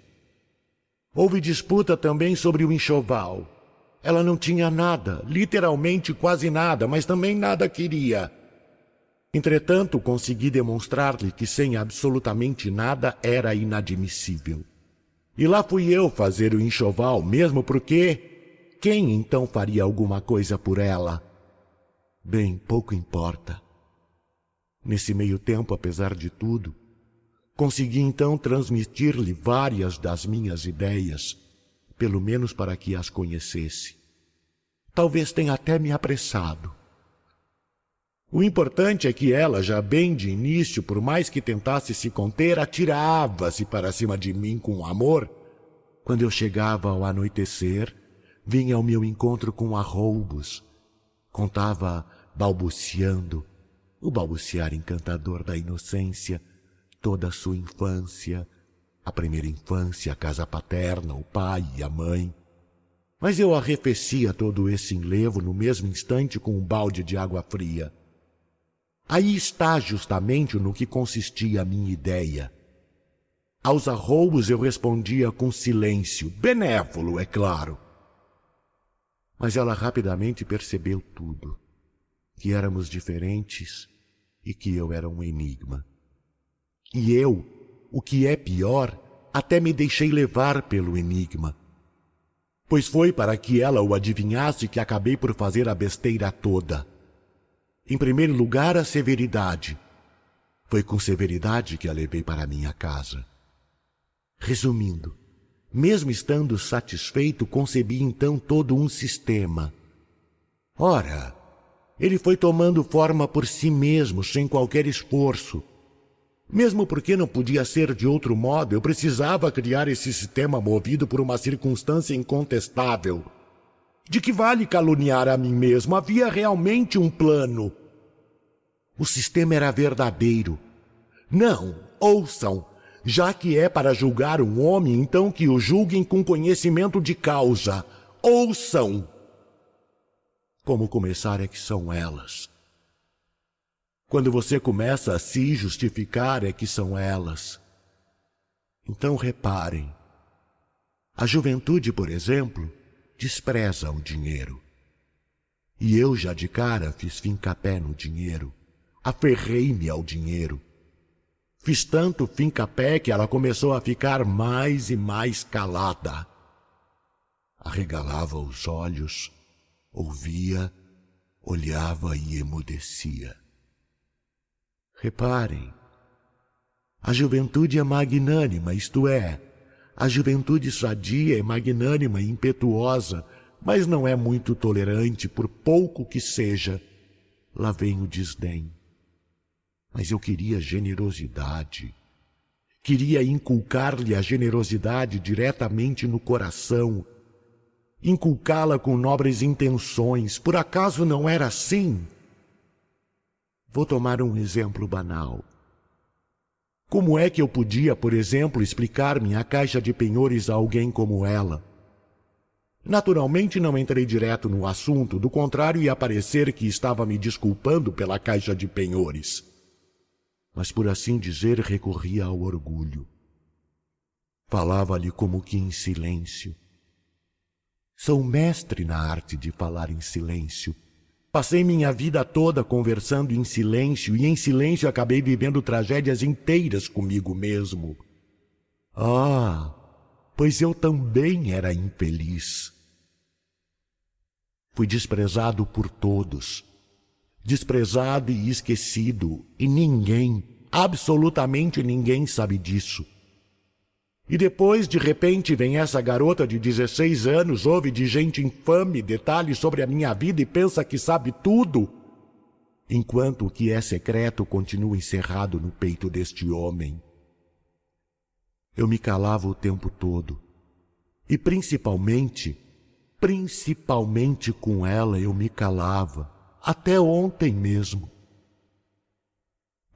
Houve disputa também sobre o enxoval. Ela não tinha nada, literalmente quase nada, mas também nada queria. Entretanto, consegui demonstrar-lhe que sem absolutamente nada era inadmissível. E lá fui eu fazer o enxoval, mesmo porque quem então faria alguma coisa por ela? Bem, pouco importa. Nesse meio tempo, apesar de tudo, Consegui então transmitir-lhe várias das minhas ideias, pelo menos para que as conhecesse. Talvez tenha até me apressado. O importante é que ela, já bem de início, por mais que tentasse se conter, atirava-se para cima de mim com amor. Quando eu chegava ao anoitecer, vinha ao meu encontro com arroubos. Contava balbuciando, o balbuciar encantador da inocência, toda a sua infância, a primeira infância, a casa paterna, o pai e a mãe. Mas eu arrefecia todo esse enlevo no mesmo instante com um balde de água fria. Aí está justamente no que consistia a minha ideia. Aos arroubos eu respondia com silêncio, benévolo, é claro. Mas ela rapidamente percebeu tudo, que éramos diferentes e que eu era um enigma. E eu, o que é pior, até me deixei levar pelo enigma. Pois foi para que ela o adivinhasse que acabei por fazer a besteira toda. Em primeiro lugar, a severidade. Foi com severidade que a levei para minha casa. Resumindo, mesmo estando satisfeito, concebi então todo um sistema. Ora, ele foi tomando forma por si mesmo, sem qualquer esforço, mesmo porque não podia ser de outro modo, eu precisava criar esse sistema movido por uma circunstância incontestável. De que vale caluniar a mim mesmo? Havia realmente um plano. O sistema era verdadeiro. Não, ouçam. Já que é para julgar um homem, então que o julguem com conhecimento de causa. Ouçam! Como começar é que são elas. Quando você começa a se justificar é que são elas. Então reparem. A juventude, por exemplo, despreza o dinheiro. E eu já de cara fiz fincapé no dinheiro. Aferrei-me ao dinheiro. Fiz tanto fincapé que ela começou a ficar mais e mais calada. Arregalava os olhos, ouvia, olhava e emudecia. Reparem, a juventude é magnânima, isto é, a juventude sadia é magnânima e impetuosa, mas não é muito tolerante, por pouco que seja. Lá vem o desdém. Mas eu queria generosidade. Queria inculcar-lhe a generosidade diretamente no coração, inculcá-la com nobres intenções. Por acaso não era assim? Vou tomar um exemplo banal. Como é que eu podia, por exemplo, explicar minha caixa de penhores a alguém como ela? Naturalmente não entrei direto no assunto, do contrário ia parecer que estava me desculpando pela caixa de penhores. Mas por assim dizer, recorria ao orgulho. Falava-lhe como que em silêncio. Sou mestre na arte de falar em silêncio Passei minha vida toda conversando em silêncio e em silêncio acabei vivendo tragédias inteiras comigo mesmo. Ah, pois eu também era infeliz. Fui desprezado por todos, desprezado e esquecido, e ninguém, absolutamente ninguém sabe disso. E depois, de repente, vem essa garota de 16 anos, ouve de gente infame detalhes sobre a minha vida e pensa que sabe tudo, enquanto o que é secreto continua encerrado no peito deste homem. Eu me calava o tempo todo. E principalmente, principalmente com ela eu me calava, até ontem mesmo.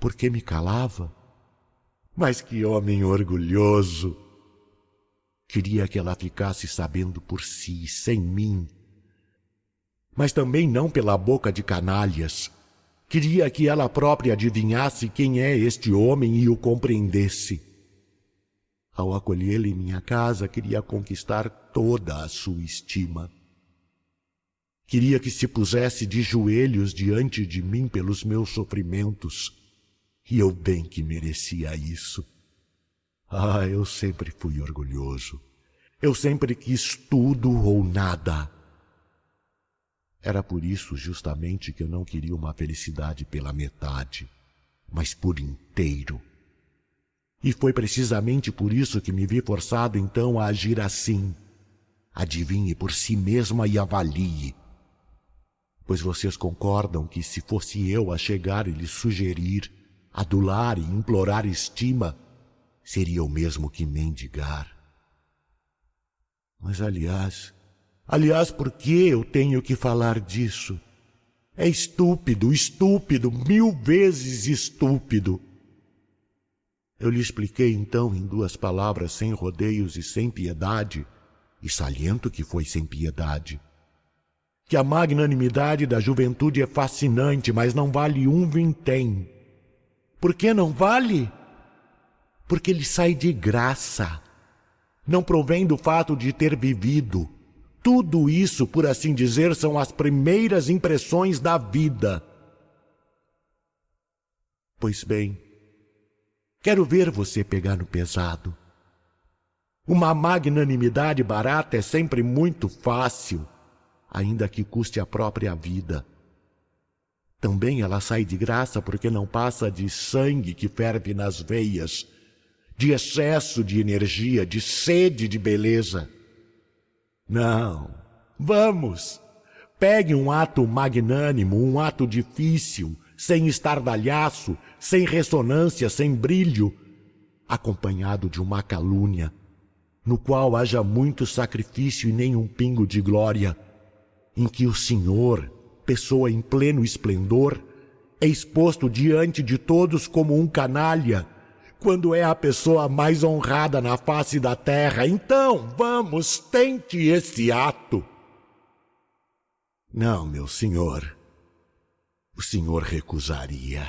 Por que me calava? Mas que homem orgulhoso! Queria que ela ficasse sabendo por si, sem mim. Mas também não pela boca de canalhas. Queria que ela própria adivinhasse quem é este homem e o compreendesse. Ao acolhê-lo em minha casa, queria conquistar toda a sua estima. Queria que se pusesse de joelhos diante de mim pelos meus sofrimentos, e eu bem que merecia isso. Ah, eu sempre fui orgulhoso. Eu sempre quis tudo ou nada. Era por isso justamente que eu não queria uma felicidade pela metade, mas por inteiro. E foi precisamente por isso que me vi forçado então a agir assim. Adivinhe por si mesma e avalie. Pois vocês concordam que se fosse eu a chegar e lhe sugerir, adular e implorar estima, seria o mesmo que mendigar. Mas aliás, aliás, por que eu tenho que falar disso? É estúpido, estúpido, mil vezes estúpido. Eu lhe expliquei então em duas palavras, sem rodeios e sem piedade, e saliento que foi sem piedade, que a magnanimidade da juventude é fascinante, mas não vale um vintém. Por que não vale? Porque ele sai de graça. Não provém do fato de ter vivido. Tudo isso, por assim dizer, são as primeiras impressões da vida. Pois bem, Quero ver você pegar no pesado. Uma magnanimidade barata é sempre muito fácil, ainda que custe a própria vida. Também ela sai de graça porque não passa de sangue que ferve nas veias, de excesso de energia, de sede de beleza. Não, vamos! Pegue um ato magnânimo, um ato difícil, sem estardalhaço, sem ressonância, sem brilho, acompanhado de uma calúnia, no qual haja muito sacrifício e nenhum pingo de glória, em que o Senhor, pessoa em pleno esplendor, é exposto diante de todos como um canalha, quando é a pessoa mais honrada na face da terra. Então, vamos, tente esse ato. Não, meu senhor, o senhor recusaria.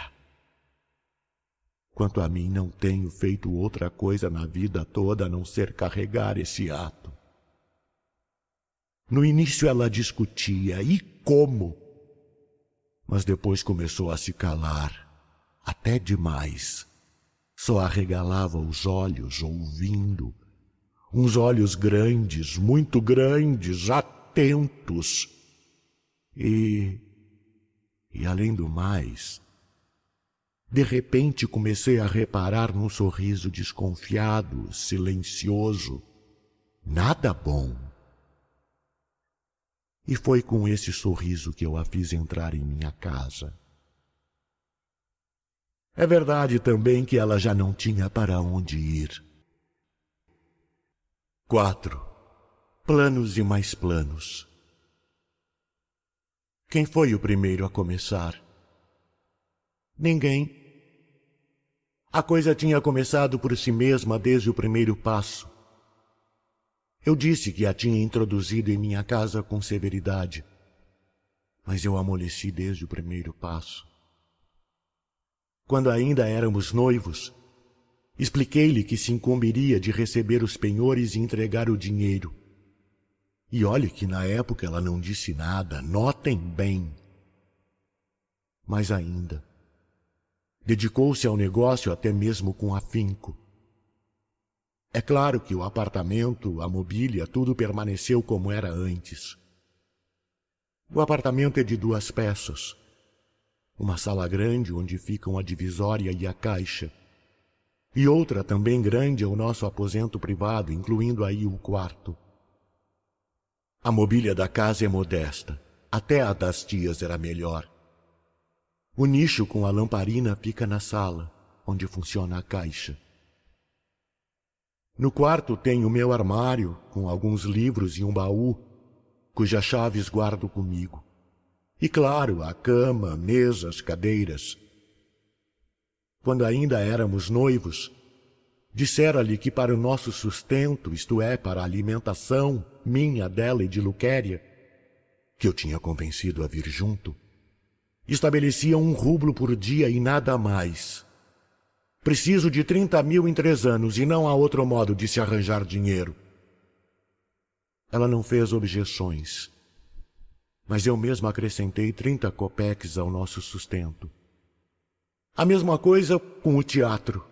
Quanto a mim, não tenho feito outra coisa na vida toda a não ser carregar esse ato. No início ela discutia, e como? Mas depois começou a se calar, até demais. Só arregalava os olhos, ouvindo. Uns olhos grandes, muito grandes, atentos. E. E além do mais, de repente comecei a reparar num sorriso desconfiado, silencioso, nada bom. E foi com esse sorriso que eu a fiz entrar em minha casa. É verdade também que ela já não tinha para onde ir. Quatro. Planos e mais planos. Quem foi o primeiro a começar? Ninguém. A coisa tinha começado por si mesma desde o primeiro passo. Eu disse que a tinha introduzido em minha casa com severidade, mas eu amoleci desde o primeiro passo. Quando ainda éramos noivos, expliquei-lhe que se incumbiria de receber os penhores e entregar o dinheiro. E olhe que na época ela não disse nada, notem bem. Mas ainda, Dedicou-se ao negócio até mesmo com afinco. É claro que o apartamento, a mobília, tudo permaneceu como era antes. O apartamento é de duas peças. Uma sala grande onde ficam a divisória e a caixa. E outra também grande é o nosso aposento privado, incluindo aí o quarto. A mobília da casa é modesta. Até a das tias era melhor. O nicho com a lamparina fica na sala, onde funciona a caixa. No quarto tenho meu armário, com alguns livros e um baú, cujas chaves guardo comigo. E claro, a cama, mesas, cadeiras. Quando ainda éramos noivos, dissera-lhe que para o nosso sustento, isto é, para a alimentação minha, dela e de Luquéria, que eu tinha convencido a vir junto, estabelecia um rublo por dia e nada mais. Preciso de trinta mil em três anos e não há outro modo de se arranjar dinheiro. Ela não fez objeções mas eu mesmo acrescentei trinta copeques ao nosso sustento. A mesma coisa com o teatro.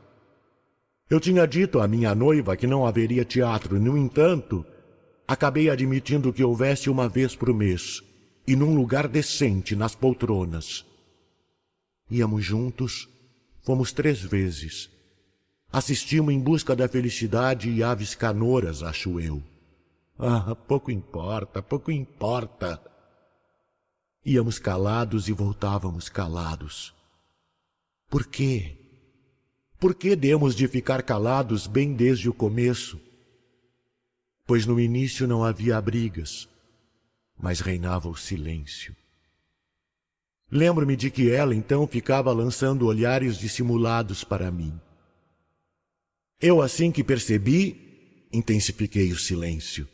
Eu tinha dito à minha noiva que não haveria teatro, no entanto, acabei admitindo que houvesse uma vez por mês, e num lugar decente, nas poltronas. Íamos juntos, fomos três vezes. Assistimos em busca da felicidade e aves canoras, acho eu. Ah, pouco importa, pouco importa. Íamos calados e voltávamos calados. Por quê? Por que demos de ficar calados bem desde o começo? Pois no início não havia brigas, mas reinava o silêncio. Lembro-me de que ela então ficava lançando olhares dissimulados para mim. Eu, assim que percebi, intensifiquei o silêncio.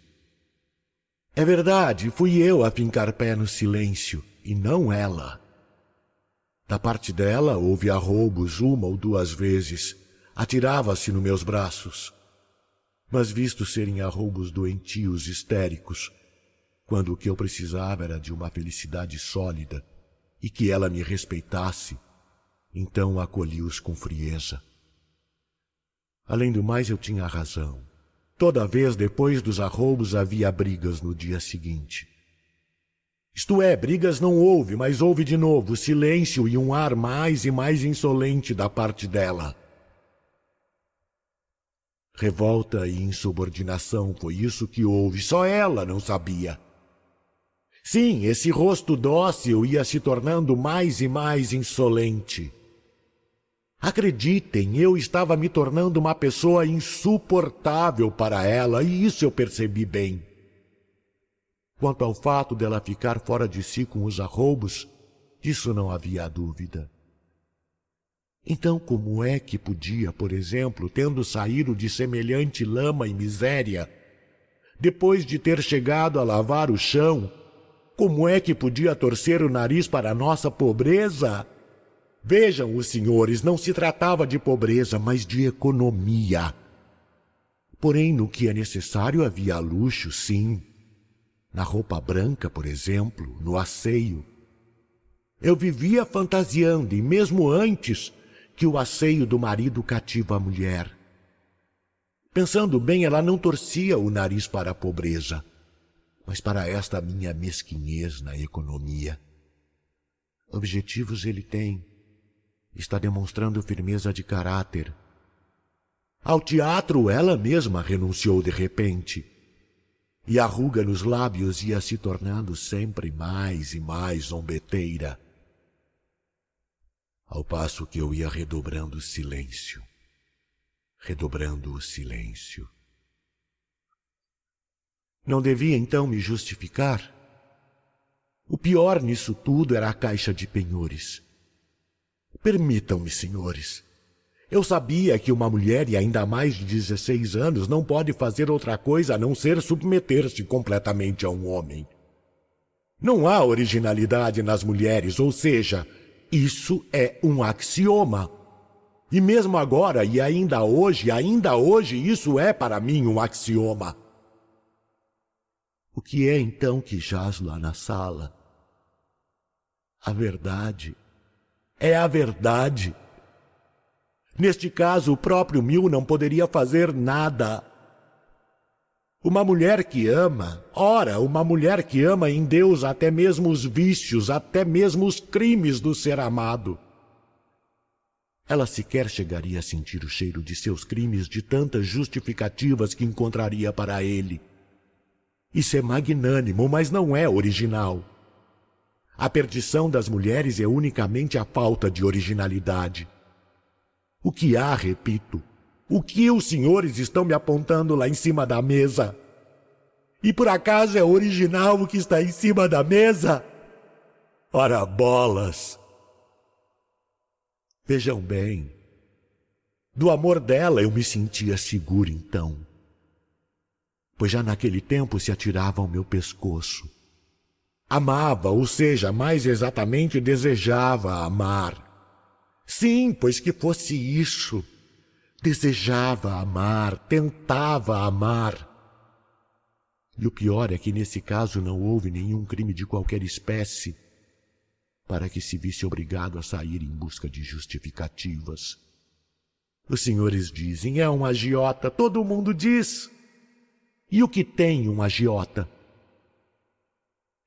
É verdade, fui eu a fincar pé no silêncio, e não ela. Da parte dela, houve arroubos uma ou duas vezes. Atirava-se nos meus braços. Mas visto serem arroubos doentios, histéricos, quando o que eu precisava era de uma felicidade sólida e que ela me respeitasse, então acolhi-os com frieza. Além do mais, eu tinha razão. Toda vez depois dos arroubos havia brigas no dia seguinte. Isto é, brigas não houve, mas houve de novo silêncio e um ar mais e mais insolente da parte dela. Revolta e insubordinação foi isso que houve, só ela não sabia. Sim, esse rosto dócil ia se tornando mais e mais insolente. Acreditem, eu estava me tornando uma pessoa insuportável para ela, e isso eu percebi bem. Quanto ao fato dela ficar fora de si com os arroubos, disso não havia dúvida. Então, como é que podia, por exemplo, tendo saído de semelhante lama e miséria, depois de ter chegado a lavar o chão, como é que podia torcer o nariz para a nossa pobreza? Vejam, os senhores, não se tratava de pobreza, mas de economia. Porém, no que é necessário havia luxo, sim. Na roupa branca, por exemplo, no asseio. Eu vivia fantasiando, e mesmo antes que o asseio do marido cativa a mulher. Pensando bem, ela não torcia o nariz para a pobreza, mas para esta minha mesquinhez na economia. Objetivos ele tem, está demonstrando firmeza de caráter. Ao teatro ela mesma renunciou de repente. E a ruga nos lábios ia se tornando sempre mais e mais zombeteira. Ao passo que eu ia redobrando o silêncio, redobrando o silêncio. Não devia então me justificar? O pior nisso tudo era a caixa de penhores. Permitam-me, senhores. Eu sabia que uma mulher, e ainda mais de 16 anos, não pode fazer outra coisa a não ser submeter-se completamente a um homem. Não há originalidade nas mulheres, ou seja, isso é um axioma. E mesmo agora, e ainda hoje, ainda hoje, isso é para mim um axioma. O que é então que jaz lá na sala? A verdade é a verdade. Neste caso, o próprio Mil não poderia fazer nada. Uma mulher que ama, ora, uma mulher que ama em Deus até mesmo os vícios, até mesmo os crimes do ser amado. Ela sequer chegaria a sentir o cheiro de seus crimes de tantas justificativas que encontraria para ele. Isso é magnânimo, mas não é original. A perdição das mulheres é unicamente a falta de originalidade. O que há, repito, O que os senhores estão me apontando lá em cima da mesa? E por acaso é original o que está em cima da mesa? Ora bolas! Vejam bem, do amor dela eu me sentia seguro então, pois já naquele tempo se atirava ao meu pescoço. Amava, ou seja, mais exatamente desejava amar. Sim, pois que fosse isso. Desejava amar, tentava amar. E o pior é que nesse caso não houve nenhum crime de qualquer espécie para que se visse obrigado a sair em busca de justificativas. Os senhores dizem, é um agiota, todo mundo diz. E o que tem um agiota?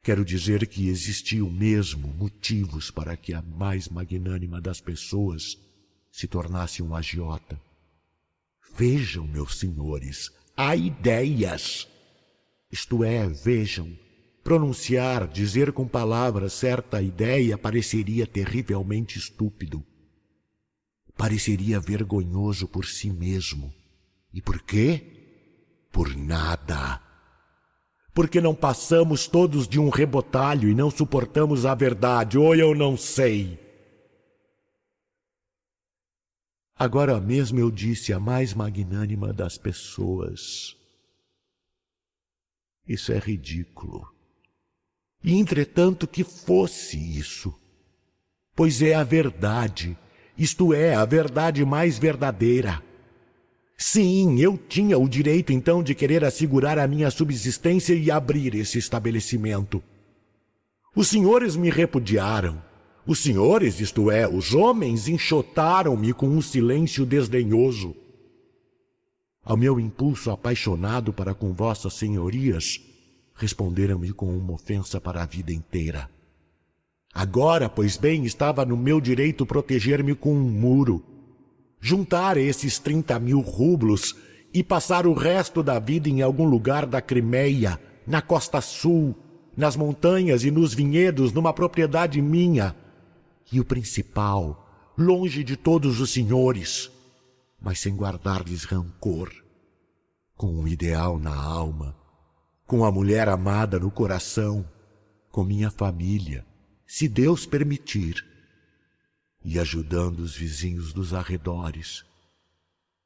Quero dizer que existiam mesmo motivos para que a mais magnânima das pessoas se tornasse um agiota. Vejam, meus senhores, há ideias. Isto é, vejam, pronunciar, dizer com palavras certa ideia pareceria terrivelmente estúpido. Pareceria vergonhoso por si mesmo. E por quê? Por nada. Porque não passamos todos de um rebotalho e não suportamos a verdade, ou eu não sei. Agora mesmo eu disse a mais magnânima das pessoas. Isso é ridículo. E entretanto que fosse isso, pois é a verdade, isto é, a verdade mais verdadeira. Sim, eu tinha o direito então de querer assegurar a minha subsistência e abrir esse estabelecimento. Os senhores me repudiaram. Os senhores, isto é, os homens, enxotaram-me com um silêncio desdenhoso. Ao meu impulso apaixonado para com vossas senhorias, responderam-me com uma ofensa para a vida inteira. Agora, pois bem, estava no meu direito proteger-me com um muro, juntar esses trinta mil rublos e passar o resto da vida em algum lugar da Crimeia, na costa sul, nas montanhas e nos vinhedos, numa propriedade minha. E o principal, longe de todos os senhores, mas sem guardar-lhes rancor, com um ideal na alma, com a mulher amada no coração, com minha família, se Deus permitir, e ajudando os vizinhos dos arredores.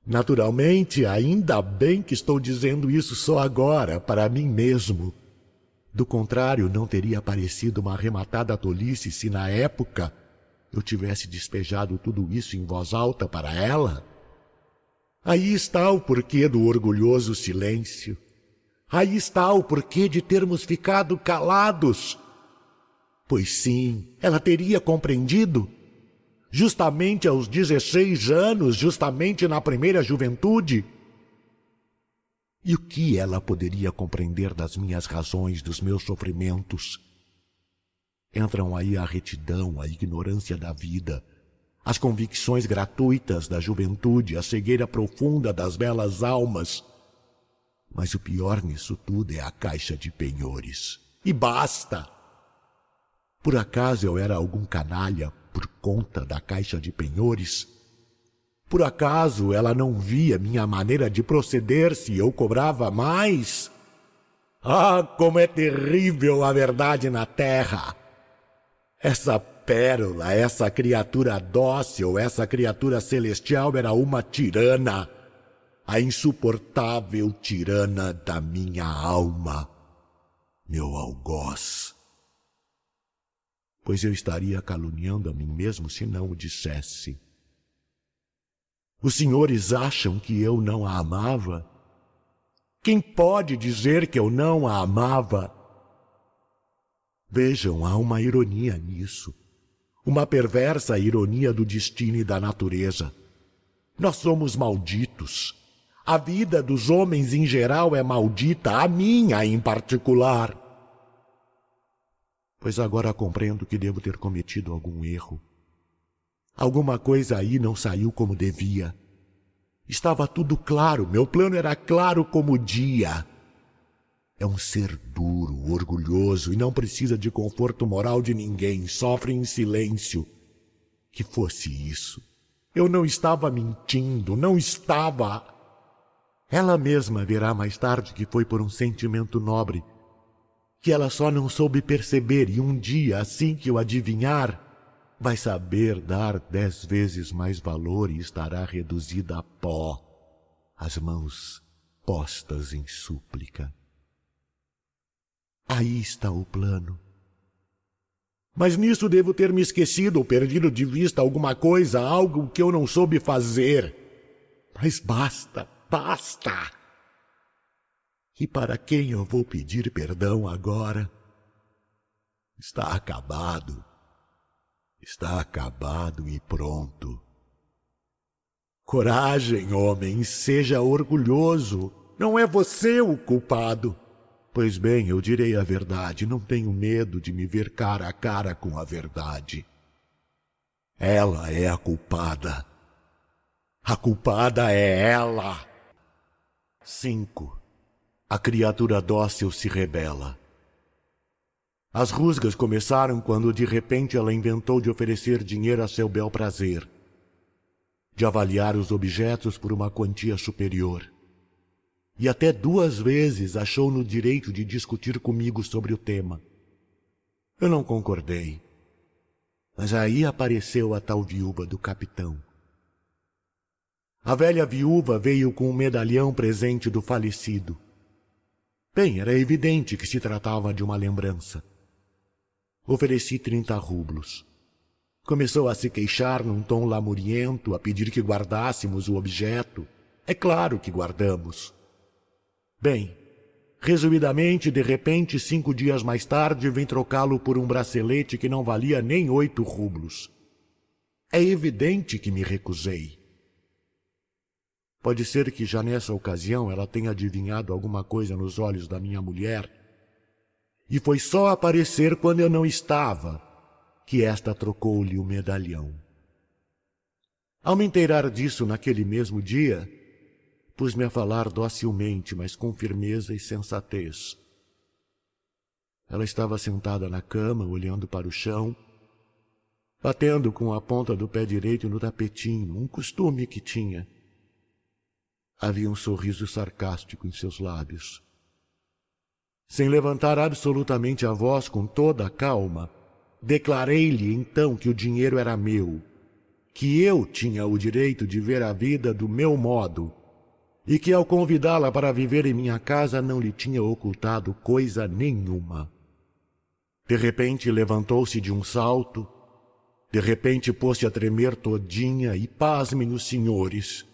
Naturalmente, ainda bem que estou dizendo isso só agora, para mim mesmo. Do contrário, não teria parecido uma arrematada tolice se na época eu tivesse despejado tudo isso em voz alta para ela. Aí está o porquê do orgulhoso silêncio. Aí está o porquê de termos ficado calados. Pois sim, ela teria compreendido. Justamente aos 16 anos, justamente na primeira juventude. E o que ela poderia compreender das minhas razões, dos meus sofrimentos? Entram aí a retidão, a ignorância da vida, as convicções gratuitas da juventude, a cegueira profunda das belas almas. Mas o pior nisso tudo é a caixa de penhores. E basta! Por acaso eu era algum canalha por conta da caixa de penhores? Por acaso ela não via minha maneira de proceder se eu cobrava mais? Ah, como é terrível a verdade na terra! Essa pérola, essa criatura dócil, essa criatura celestial era uma tirana, a insuportável tirana da minha alma, meu algoz. Pois eu estaria caluniando a mim mesmo se não o dissesse. Os senhores acham que eu não a amava? Quem pode dizer que eu não a amava? Vejam, há uma ironia nisso uma perversa ironia do destino e da natureza. Nós somos malditos. A vida dos homens em geral é maldita, a minha em particular. Pois agora compreendo que devo ter cometido algum erro. Alguma coisa aí não saiu como devia. Estava tudo claro, meu plano era claro como o dia. É um ser duro, orgulhoso e não precisa de conforto moral de ninguém, sofre em silêncio. Que fosse isso. Eu não estava mentindo, não estava. Ela mesma verá mais tarde que foi por um sentimento nobre, que ela só não soube perceber e um dia, assim que eu adivinhar, vai saber dar dez vezes mais valor e estará reduzida a pó, as mãos postas em súplica. Aí está o plano. Mas nisso devo ter me esquecido ou perdido de vista alguma coisa, algo que eu não soube fazer. Mas basta, basta! E para quem eu vou pedir perdão agora? Está acabado. Está acabado e pronto. Coragem, homem, seja orgulhoso. Não é você o culpado. Pois bem, eu direi a verdade, não tenho medo de me ver cara a cara com a verdade. Ela é a culpada. A culpada é ela. 5. A criatura dócil se rebela. As rusgas começaram quando de repente ela inventou de oferecer dinheiro a seu bel prazer, de avaliar os objetos por uma quantia superior e até duas vezes achou no direito de discutir comigo sobre o tema. Eu não concordei. Mas aí apareceu a tal viúva do capitão. A velha viúva veio com um medalhão presente do falecido. Bem, era evidente que se tratava de uma lembrança. Ofereci trinta rublos. Começou a se queixar num tom lamuriento, a pedir que guardássemos o objeto. É claro que guardamos. Bem, resumidamente, de repente, cinco dias mais tarde, vem trocá-lo por um bracelete que não valia nem oito rublos. É evidente que me recusei. Pode ser que já nessa ocasião ela tenha adivinhado alguma coisa nos olhos da minha mulher, e foi só aparecer quando eu não estava que esta trocou-lhe o medalhão. Ao me inteirar disso naquele mesmo dia, Pus-me a falar docilmente, mas com firmeza e sensatez. Ela estava sentada na cama, olhando para o chão, batendo com a ponta do pé direito no tapetinho, um costume que tinha. Havia um sorriso sarcástico em seus lábios. Sem levantar absolutamente a voz com toda a calma, declarei-lhe então que o dinheiro era meu, que eu tinha o direito de ver a vida do meu modo e que ao convidá-la para viver em minha casa não lhe tinha ocultado coisa nenhuma. De repente levantou-se de um salto, de repente pôs-se a tremer todinha e pasmem os senhores.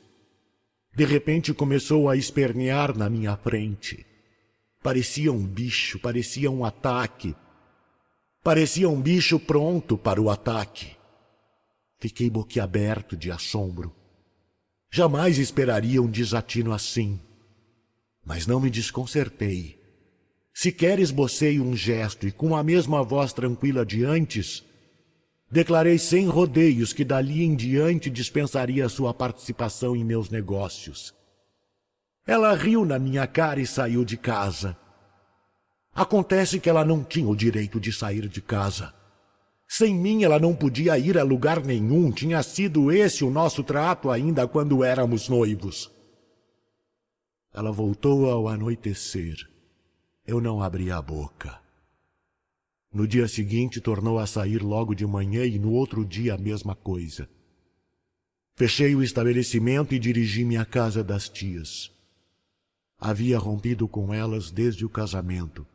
De repente começou a espernear na minha frente. Parecia um bicho, parecia um ataque. Parecia um bicho pronto para o ataque. Fiquei boquiaberto de assombro. Jamais esperaria um desatino assim. Mas não me desconcertei. Sequer esbocei um gesto e com a mesma voz tranquila de antes, declarei sem rodeios que dali em diante dispensaria sua participação em meus negócios. Ela riu na minha cara e saiu de casa. Acontece que ela não tinha o direito de sair de casa. Sem mim ela não podia ir a lugar nenhum, tinha sido esse o nosso trato ainda quando éramos noivos. Ela voltou ao anoitecer. Eu não abri a boca. No dia seguinte tornou a sair logo de manhã e no outro dia a mesma coisa. Fechei o estabelecimento e dirigi-me à casa das tias. Havia rompido com elas desde o casamento.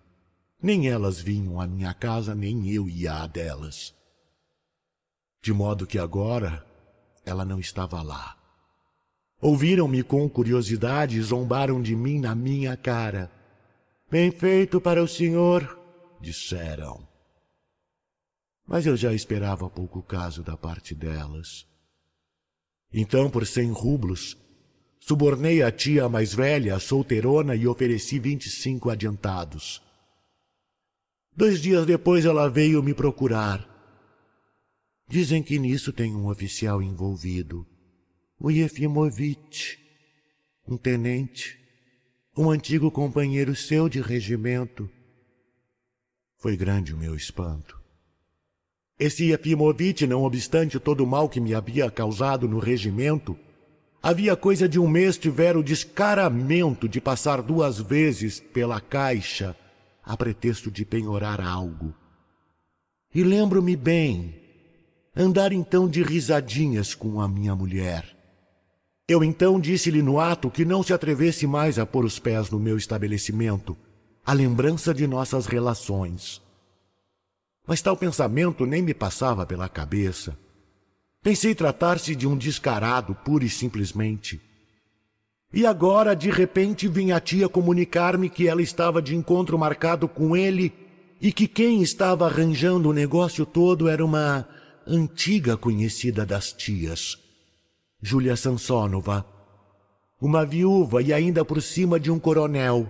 Nem elas vinham à minha casa, nem eu ia à delas. De modo que agora ela não estava lá. Ouviram-me com curiosidade e zombaram de mim na minha cara. Bem feito para o senhor, disseram. Mas eu já esperava pouco caso da parte delas. Então, por cem rublos, subornei a tia mais velha, a solteirona, e ofereci vinte e cinco adiantados. Dois dias depois ela veio me procurar. Dizem que nisso tem um oficial envolvido, o Yefimovitch, um tenente, um antigo companheiro seu de regimento. Foi grande o meu espanto. Esse Efimovitch, não obstante todo o mal que me havia causado no regimento, havia coisa de um mês tivera o descaramento de passar duas vezes pela caixa a pretexto de penhorar algo. E lembro-me bem, andar então de risadinhas com a minha mulher. Eu então disse-lhe no ato que não se atrevesse mais a pôr os pés no meu estabelecimento, a lembrança de nossas relações. Mas tal pensamento nem me passava pela cabeça. Pensei tratar-se de um descarado, pura e simplesmente. E agora, de repente, vinha a tia comunicar-me que ela estava de encontro marcado com ele e que quem estava arranjando o negócio todo era uma antiga conhecida das tias, Júlia Sansonova, uma viúva e ainda por cima de um coronel.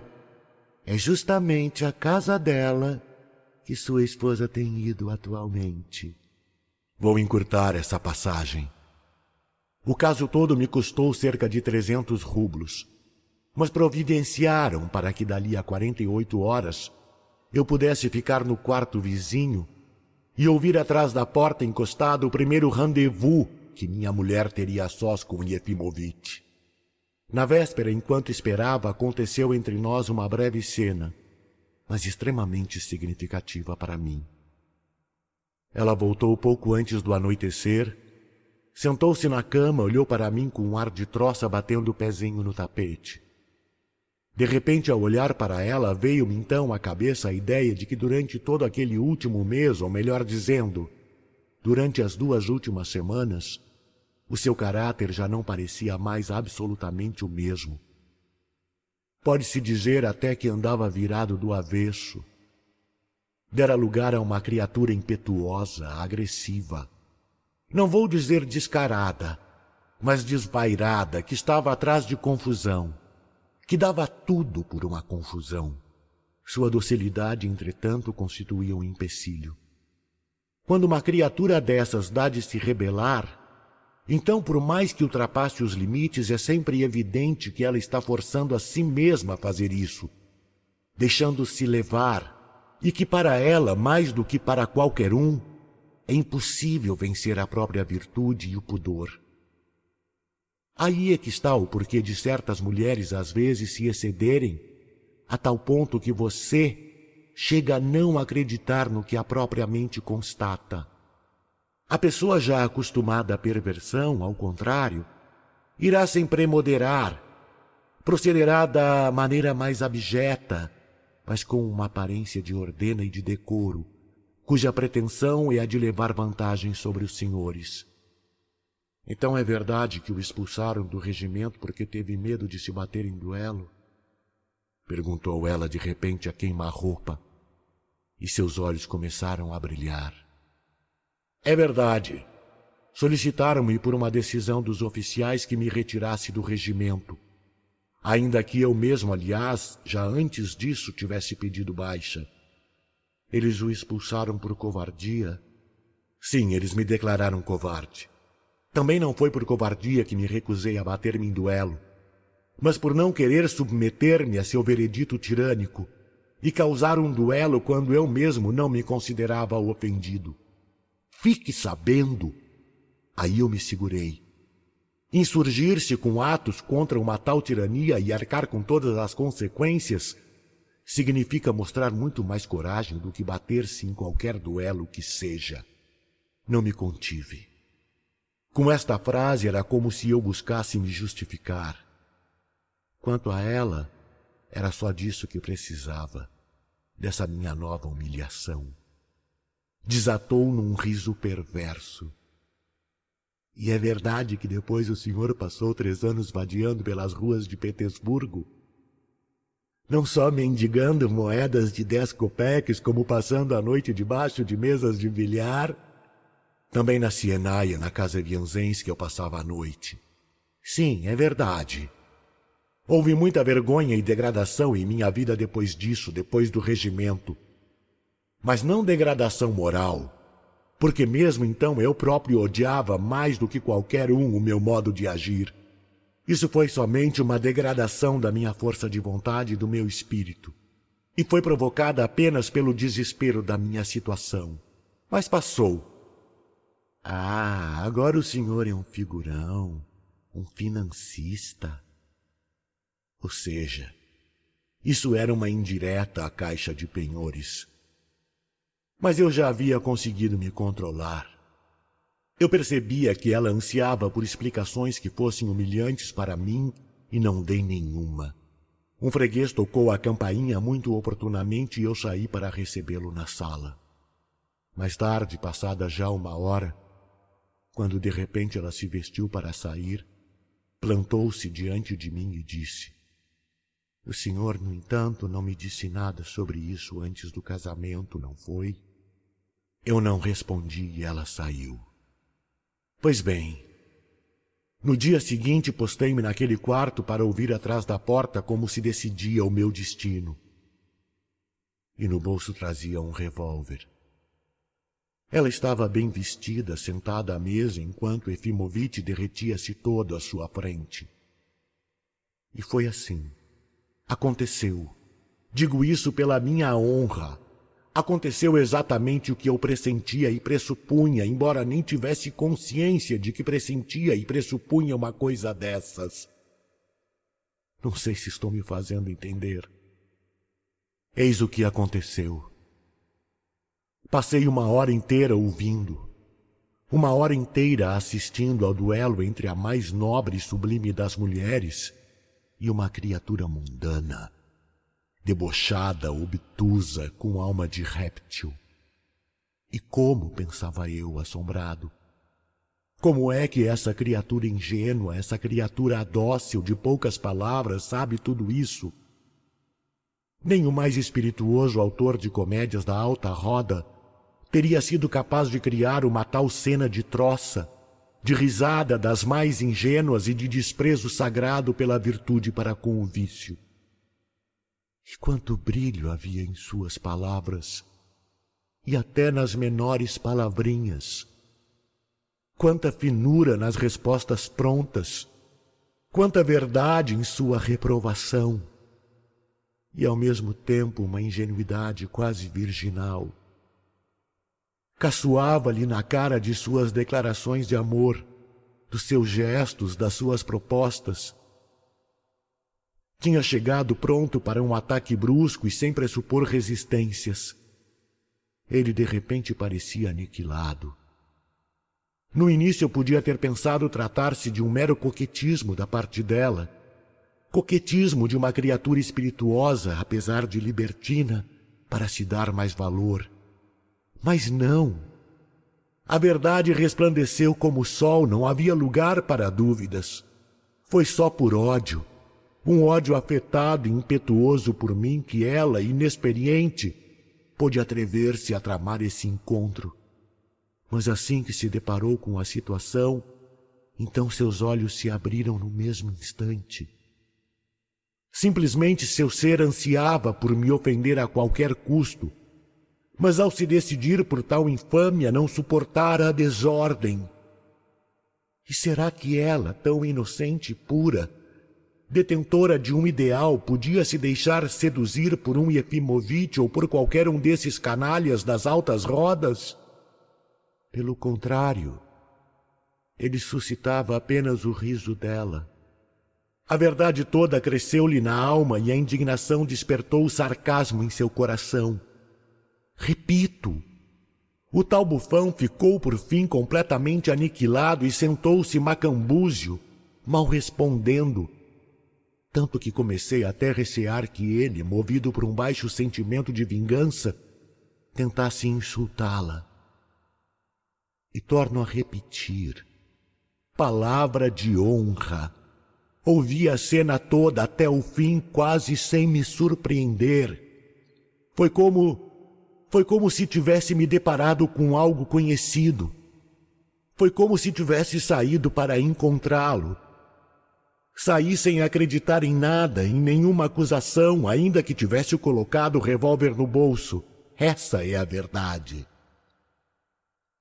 É justamente a casa dela que sua esposa tem ido atualmente. Vou encurtar essa passagem. O caso todo me custou cerca de trezentos rublos, mas providenciaram para que dali a quarenta e oito horas eu pudesse ficar no quarto vizinho e ouvir atrás da porta encostado o primeiro rendezvous que minha mulher teria a sós com Yefimovitch. Na véspera, enquanto esperava, aconteceu entre nós uma breve cena mas extremamente significativa para mim. Ela voltou pouco antes do anoitecer, sentou-se na cama, olhou para mim com um ar de troça batendo o pezinho no tapete. De repente, ao olhar para ela, veio-me então à cabeça a ideia de que durante todo aquele último mês, ou melhor dizendo, durante as duas últimas semanas, o seu caráter já não parecia mais absolutamente o mesmo. Pode-se dizer até que andava virado do avesso. Dera lugar a uma criatura impetuosa, agressiva. Não vou dizer descarada, mas desvairada, que estava atrás de confusão, que dava tudo por uma confusão. Sua docilidade, entretanto, constituía um empecilho. Quando uma criatura dessas dá de se rebelar, então, por mais que ultrapasse os limites, é sempre evidente que ela está forçando a si mesma a fazer isso, deixando-se levar, e que para ela, mais do que para qualquer um, é impossível vencer a própria virtude e o pudor. Aí é que está o porquê de certas mulheres às vezes se excederem a tal ponto que você chega a não acreditar no que a própria mente constata. A pessoa já acostumada à perversão, ao contrário, irá sempre moderar, procederá da maneira mais abjeta, mas com uma aparência de ordena e de decoro, cuja pretensão é a de levar vantagem sobre os senhores. Então é verdade que o expulsaram do regimento porque teve medo de se bater em duelo? Perguntou ela de repente a queima-roupa, e seus olhos começaram a brilhar. É verdade. Solicitaram-me por uma decisão dos oficiais que me retirasse do regimento. Ainda que eu mesmo, aliás, já antes disso tivesse pedido baixa. Eles o expulsaram por covardia? Sim, eles me declararam covarde. Também não foi por covardia que me recusei a bater-me em duelo, mas por não querer submeter-me a seu veredito tirânico e causar um duelo quando eu mesmo não me considerava o ofendido. Fique sabendo. Aí eu me segurei. Insurgir-se com atos contra uma tal tirania e arcar com todas as consequências significa mostrar muito mais coragem do que bater-se em qualquer duelo que seja. Não me contive. Com esta frase era como se eu buscasse me justificar. Quanto a ela, era só disso que precisava, dessa minha nova humilhação desatou num riso perverso. E é verdade que depois o senhor passou três anos vadiando pelas ruas de Petersburgo, não só mendigando moedas de dez copeques, como passando a noite debaixo de mesas de bilhar, também na Sienaia, na casa Vianzens, que eu passava a noite. Sim, é verdade. Houve muita vergonha e degradação em minha vida depois disso, depois do regimento mas não degradação moral, porque mesmo então eu próprio odiava mais do que qualquer um o meu modo de agir. Isso foi somente uma degradação da minha força de vontade e do meu espírito, e foi provocada apenas pelo desespero da minha situação. Mas passou. Ah, agora o senhor é um figurão, um financista. Ou seja, isso era uma indireta à caixa de penhores. Mas eu já havia conseguido me controlar. Eu percebia que ela ansiava por explicações que fossem humilhantes para mim e não dei nenhuma. Um freguês tocou a campainha muito oportunamente e eu saí para recebê-lo na sala. Mais tarde, passada já uma hora, quando de repente ela se vestiu para sair, plantou-se diante de mim e disse: O senhor, no entanto, não me disse nada sobre isso antes do casamento, não foi? Eu não respondi e ela saiu. Pois bem, no dia seguinte postei-me naquele quarto para ouvir atrás da porta como se decidia o meu destino. E no bolso trazia um revólver. Ela estava bem vestida, sentada à mesa, enquanto Efimovitch derretia-se todo à sua frente. E foi assim. Aconteceu. Digo isso pela minha honra. Aconteceu exatamente o que eu pressentia e pressupunha, embora nem tivesse consciência de que pressentia e pressupunha uma coisa dessas. Não sei se estou me fazendo entender. Eis o que aconteceu. Passei uma hora inteira ouvindo, uma hora inteira assistindo ao duelo entre a mais nobre e sublime das mulheres e uma criatura mundana debochada, obtusa, com alma de réptil. E como, pensava eu, assombrado, como é que essa criatura ingênua, essa criatura dócil de poucas palavras sabe tudo isso? Nem o mais espirituoso autor de comédias da alta roda teria sido capaz de criar uma tal cena de troça, de risada das mais ingênuas e de desprezo sagrado pela virtude para com o vício. E quanto brilho havia em suas palavras, e até nas menores palavrinhas. Quanta finura nas respostas prontas, quanta verdade em sua reprovação, e ao mesmo tempo uma ingenuidade quase virginal. Caçoava-lhe na cara de suas declarações de amor, dos seus gestos, das suas propostas, tinha chegado pronto para um ataque brusco e sem pressupor resistências. Ele de repente parecia aniquilado. No início eu podia ter pensado tratar-se de um mero coquetismo da parte dela. Coquetismo de uma criatura espirituosa, apesar de libertina, para se dar mais valor. Mas não. A verdade resplandeceu como o sol, não havia lugar para dúvidas. Foi só por ódio um ódio afetado e impetuoso por mim que ela, inexperiente, pôde atrever-se a tramar esse encontro. Mas assim que se deparou com a situação, então seus olhos se abriram no mesmo instante. Simplesmente seu ser ansiava por me ofender a qualquer custo, mas ao se decidir por tal infâmia não suportara a desordem. E será que ela, tão inocente e pura, detentora de um ideal, podia se deixar seduzir por um Efimovitch ou por qualquer um desses canalhas das altas rodas? Pelo contrário, ele suscitava apenas o riso dela. A verdade toda cresceu-lhe na alma e a indignação despertou o sarcasmo em seu coração. Repito, o tal bufão ficou por fim completamente aniquilado e sentou-se macambúzio, mal respondendo, tanto que comecei até a recear que ele, movido por um baixo sentimento de vingança, tentasse insultá-la. E torno a repetir: palavra de honra. Ouvi a cena toda até o fim, quase sem me surpreender. Foi como. Foi como se tivesse me deparado com algo conhecido. Foi como se tivesse saído para encontrá-lo Saí sem acreditar em nada, em nenhuma acusação, ainda que tivesse colocado o revólver no bolso. Essa é a verdade.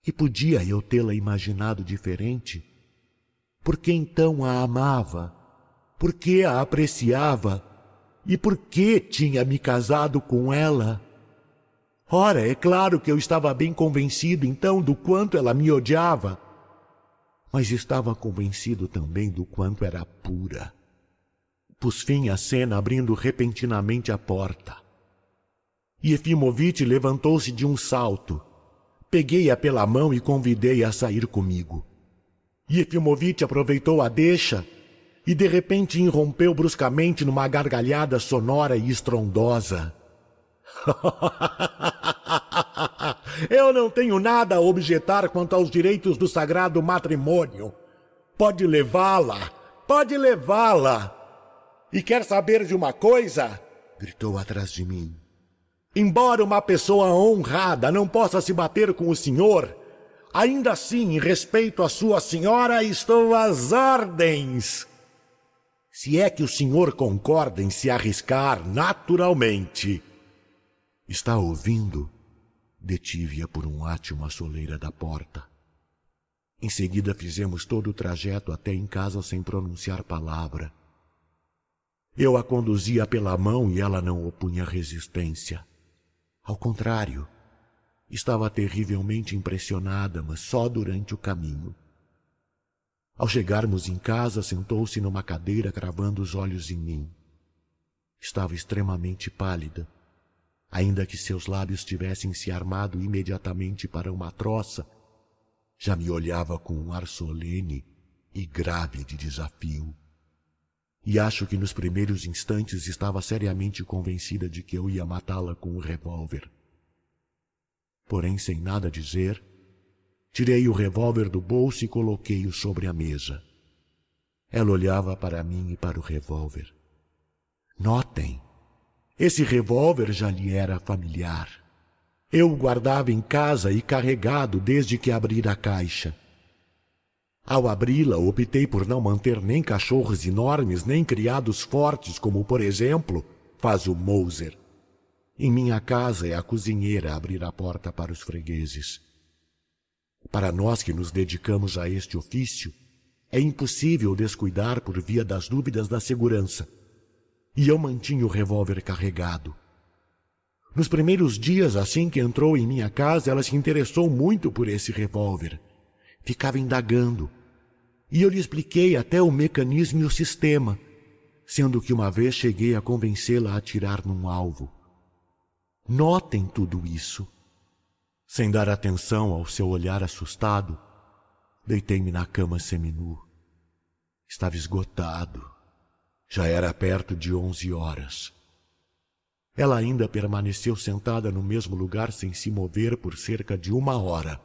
E podia eu tê-la imaginado diferente? Por que então a amava? Por que a apreciava? E por que tinha me casado com ela? Ora, é claro que eu estava bem convencido então do quanto ela me odiava, mas estava convencido também do quanto era pura. Pus fim à cena abrindo repentinamente a porta. Yefimovitch levantou-se de um salto. Peguei-a pela mão e convidei-a a sair comigo. Yefimovitch aproveitou a deixa e de repente irrompeu bruscamente numa gargalhada sonora e estrondosa. Eu não tenho nada a objetar quanto aos direitos do sagrado matrimônio. Pode levá-la, pode levá-la. E quer saber de uma coisa? gritou atrás de mim. Embora uma pessoa honrada não possa se bater com o senhor, ainda assim, em respeito à sua senhora, estou às ordens. Se é que o senhor concorda em se arriscar naturalmente. Está ouvindo? Detive-a por um átimo à soleira da porta. Em seguida fizemos todo o trajeto até em casa sem pronunciar palavra. Eu a conduzia pela mão e ela não opunha resistência. Ao contrário, estava terrivelmente impressionada, mas só durante o caminho. Ao chegarmos em casa, sentou-se numa cadeira cravando os olhos em mim. Estava extremamente pálida ainda que seus lábios tivessem se armado imediatamente para uma troça, já me olhava com um ar solene e grave de desafio. E acho que nos primeiros instantes estava seriamente convencida de que eu ia matá-la com o revólver. Porém, sem nada dizer, tirei o revólver do bolso e coloquei-o sobre a mesa. Ela olhava para mim e para o revólver. Notem, esse revólver já lhe era familiar. Eu o guardava em casa e carregado desde que abri a caixa. Ao abri-la, optei por não manter nem cachorros enormes, nem criados fortes, como, por exemplo, faz o Moser. Em minha casa é a cozinheira abrir a porta para os fregueses. Para nós que nos dedicamos a este ofício, é impossível descuidar por via das dúvidas da segurança e eu mantinha o revólver carregado. Nos primeiros dias, assim que entrou em minha casa, ela se interessou muito por esse revólver. Ficava indagando. E eu lhe expliquei até o mecanismo e o sistema, sendo que uma vez cheguei a convencê-la a atirar num alvo. Notem tudo isso. Sem dar atenção ao seu olhar assustado, deitei-me na cama seminu. Estava esgotado já era perto de onze horas. Ela ainda permaneceu sentada no mesmo lugar sem se mover por cerca de uma hora.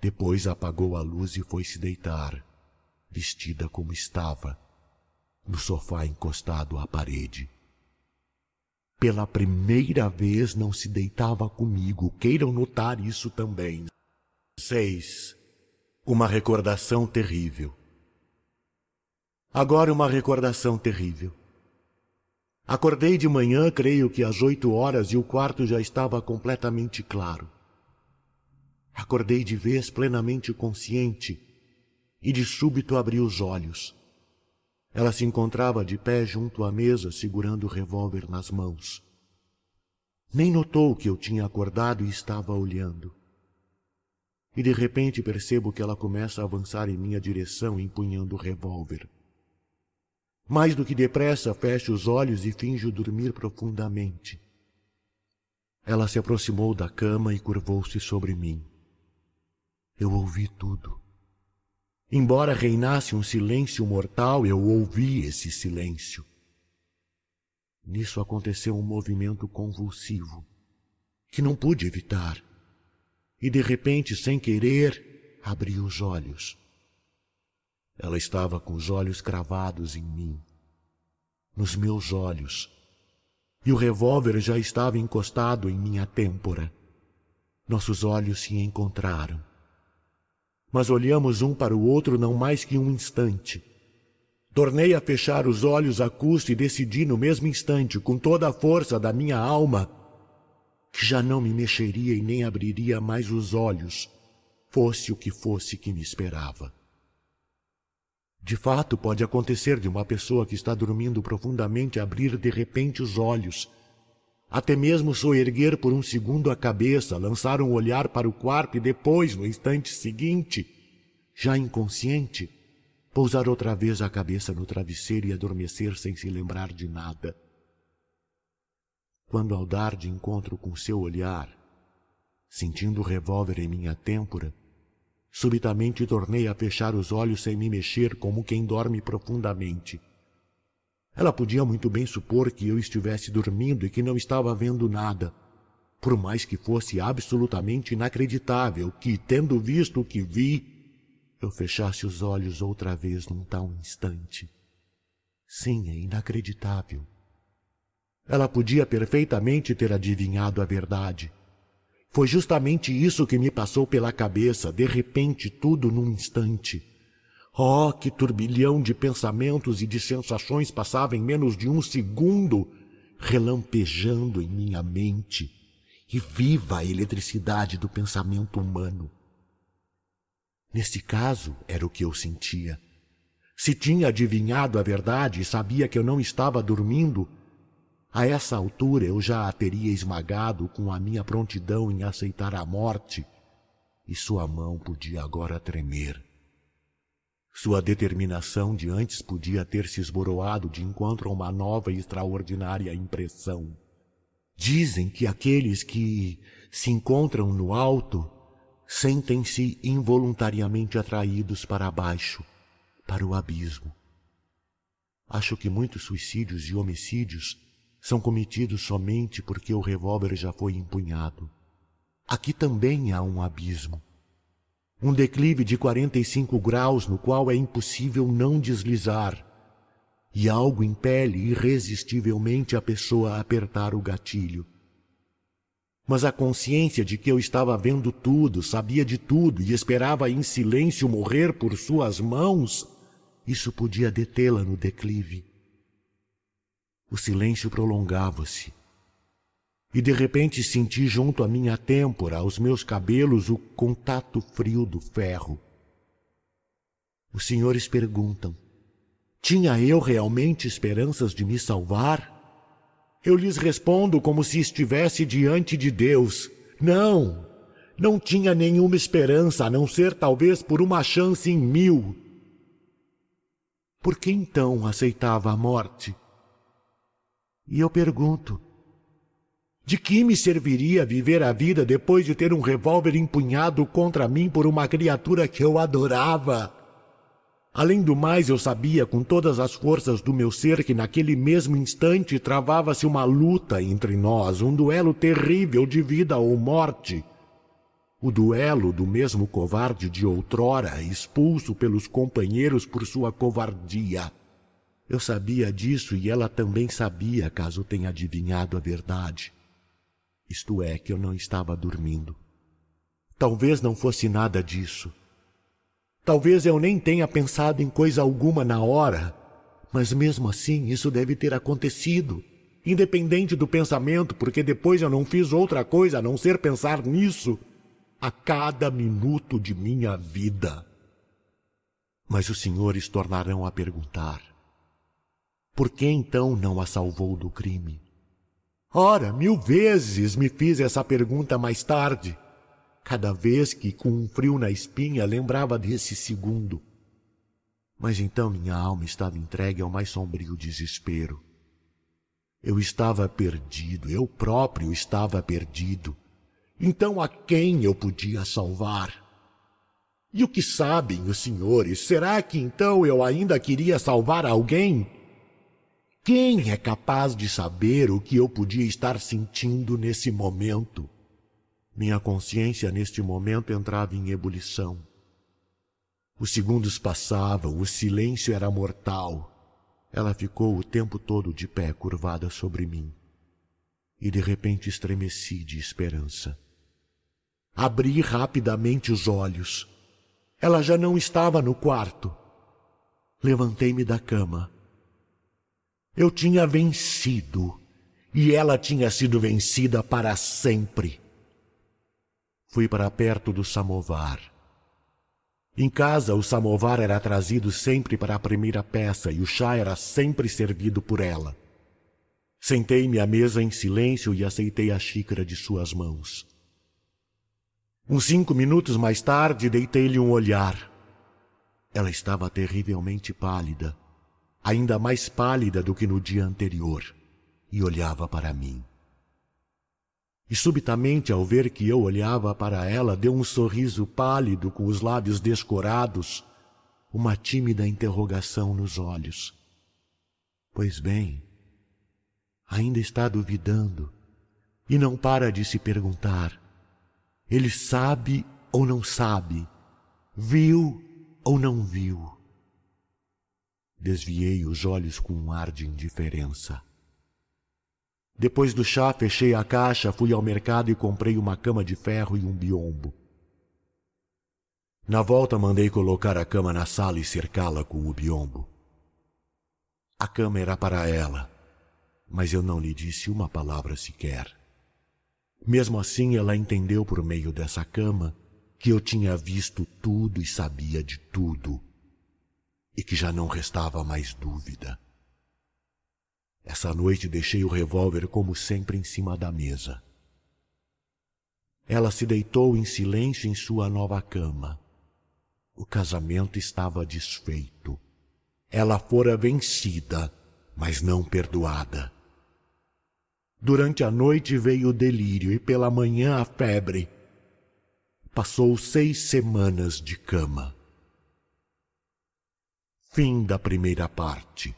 Depois apagou a luz e foi se deitar, vestida como estava, no sofá encostado à parede. Pela primeira vez não se deitava comigo, queiram notar isso também. 6. Uma recordação terrível. Agora uma recordação terrível. Acordei de manhã, creio que às oito horas, e o quarto já estava completamente claro. Acordei de vez plenamente consciente e de súbito abri os olhos. Ela se encontrava de pé junto à mesa, segurando o revólver nas mãos. Nem notou que eu tinha acordado e estava olhando. E de repente percebo que ela começa a avançar em minha direção, empunhando o revólver. Mais do que depressa, fecho os olhos e finjo dormir profundamente. Ela se aproximou da cama e curvou-se sobre mim. Eu ouvi tudo. Embora reinasse um silêncio mortal, eu ouvi esse silêncio. Nisso aconteceu um movimento convulsivo, que não pude evitar, e de repente, sem querer, abri os olhos. Ela estava com os olhos cravados em mim, nos meus olhos, e o revólver já estava encostado em minha têmpora. Nossos olhos se encontraram. Mas olhamos um para o outro não mais que um instante. Tornei a fechar os olhos a custo e decidi no mesmo instante, com toda a força da minha alma, que já não me mexeria e nem abriria mais os olhos, fosse o que fosse que me esperava. De fato, pode acontecer de uma pessoa que está dormindo profundamente abrir de repente os olhos, até mesmo soerguer por um segundo a cabeça, lançar um olhar para o quarto e depois, no instante seguinte, já inconsciente, pousar outra vez a cabeça no travesseiro e adormecer sem se lembrar de nada. Quando ao dar de encontro com seu olhar, sentindo o revólver em minha têmpora, subitamente tornei a fechar os olhos sem me mexer como quem dorme profundamente. Ela podia muito bem supor que eu estivesse dormindo e que não estava vendo nada, por mais que fosse absolutamente inacreditável que, tendo visto o que vi, eu fechasse os olhos outra vez num tal instante. Sim, é inacreditável. Ela podia perfeitamente ter adivinhado a verdade. Foi justamente isso que me passou pela cabeça, de repente, tudo num instante. Oh, que turbilhão de pensamentos e de sensações passava em menos de um segundo, relampejando em minha mente, e viva a eletricidade do pensamento humano. Nesse caso, era o que eu sentia. Se tinha adivinhado a verdade e sabia que eu não estava dormindo, a essa altura eu já a teria esmagado com a minha prontidão em aceitar a morte, e sua mão podia agora tremer. Sua determinação de antes podia ter se esboroado de encontro a uma nova e extraordinária impressão. Dizem que aqueles que se encontram no alto sentem-se involuntariamente atraídos para baixo, para o abismo. Acho que muitos suicídios e homicídios são cometidos somente porque o revólver já foi empunhado. Aqui também há um abismo um declive de 45 graus no qual é impossível não deslizar, e algo impele irresistivelmente a pessoa a apertar o gatilho. Mas a consciência de que eu estava vendo tudo, sabia de tudo e esperava em silêncio morrer por suas mãos, isso podia detê-la no declive. O silêncio prolongava-se e de repente senti junto à minha têmpora, aos meus cabelos, o contato frio do ferro. Os senhores perguntam: tinha eu realmente esperanças de me salvar? Eu lhes respondo como se estivesse diante de Deus: não, não tinha nenhuma esperança a não ser talvez por uma chance em mil. Por que então aceitava a morte? E eu pergunto: de que me serviria viver a vida depois de ter um revólver empunhado contra mim por uma criatura que eu adorava? Além do mais, eu sabia com todas as forças do meu ser que naquele mesmo instante travava-se uma luta entre nós, um duelo terrível de vida ou morte. O duelo do mesmo covarde de outrora, expulso pelos companheiros por sua covardia. Eu sabia disso e ela também sabia, caso tenha adivinhado a verdade. Isto é, que eu não estava dormindo. Talvez não fosse nada disso. Talvez eu nem tenha pensado em coisa alguma na hora, mas mesmo assim isso deve ter acontecido, independente do pensamento, porque depois eu não fiz outra coisa a não ser pensar nisso a cada minuto de minha vida. Mas os senhores tornarão a perguntar: por que então não a salvou do crime? Ora, mil vezes me fiz essa pergunta mais tarde, cada vez que, com um frio na espinha, lembrava desse segundo. Mas então minha alma estava entregue ao mais sombrio desespero. Eu estava perdido, eu próprio estava perdido. Então a quem eu podia salvar? E o que sabem os senhores? Será que então eu ainda queria salvar alguém? Quem é capaz de saber o que eu podia estar sentindo nesse momento? Minha consciência neste momento entrava em ebulição. Os segundos passavam, o silêncio era mortal. Ela ficou o tempo todo de pé curvada sobre mim. E de repente estremeci de esperança. Abri rapidamente os olhos. Ela já não estava no quarto. Levantei-me da cama eu tinha vencido e ela tinha sido vencida para sempre. Fui para perto do samovar. Em casa, o samovar era trazido sempre para a primeira peça e o chá era sempre servido por ela. Sentei-me à mesa em silêncio e aceitei a xícara de suas mãos. Uns cinco minutos mais tarde, deitei-lhe um olhar. Ela estava terrivelmente pálida, ainda mais pálida do que no dia anterior, e olhava para mim. E subitamente, ao ver que eu olhava para ela, deu um sorriso pálido com os lábios descorados, uma tímida interrogação nos olhos. Pois bem, ainda está duvidando e não para de se perguntar: ele sabe ou não sabe? Viu ou não viu? Desviei os olhos com um ar de indiferença. Depois do chá, fechei a caixa, fui ao mercado e comprei uma cama de ferro e um biombo. Na volta, mandei colocar a cama na sala e cercá-la com o biombo. A cama era para ela, mas eu não lhe disse uma palavra sequer. Mesmo assim, ela entendeu por meio dessa cama que eu tinha visto tudo e sabia de tudo, e que já não restava mais dúvida. Essa noite deixei o revólver como sempre em cima da mesa. Ela se deitou em silêncio em sua nova cama. O casamento estava desfeito. Ela fora vencida, mas não perdoada. Durante a noite veio o delírio e pela manhã a febre. Passou seis semanas de cama. Fim da primeira parte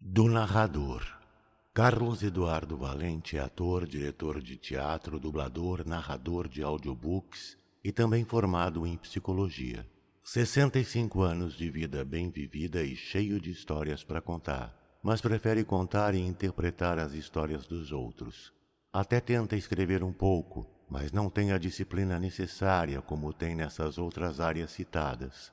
do narrador. Carlos Eduardo Valente é ator, diretor de teatro, dublador, narrador de audiobooks e também formado em psicologia. 65 anos de vida bem vivida e cheio de histórias para contar, mas prefere contar e interpretar as histórias dos outros. Até tenta escrever um pouco, mas não tem a disciplina necessária como tem nessas outras áreas citadas.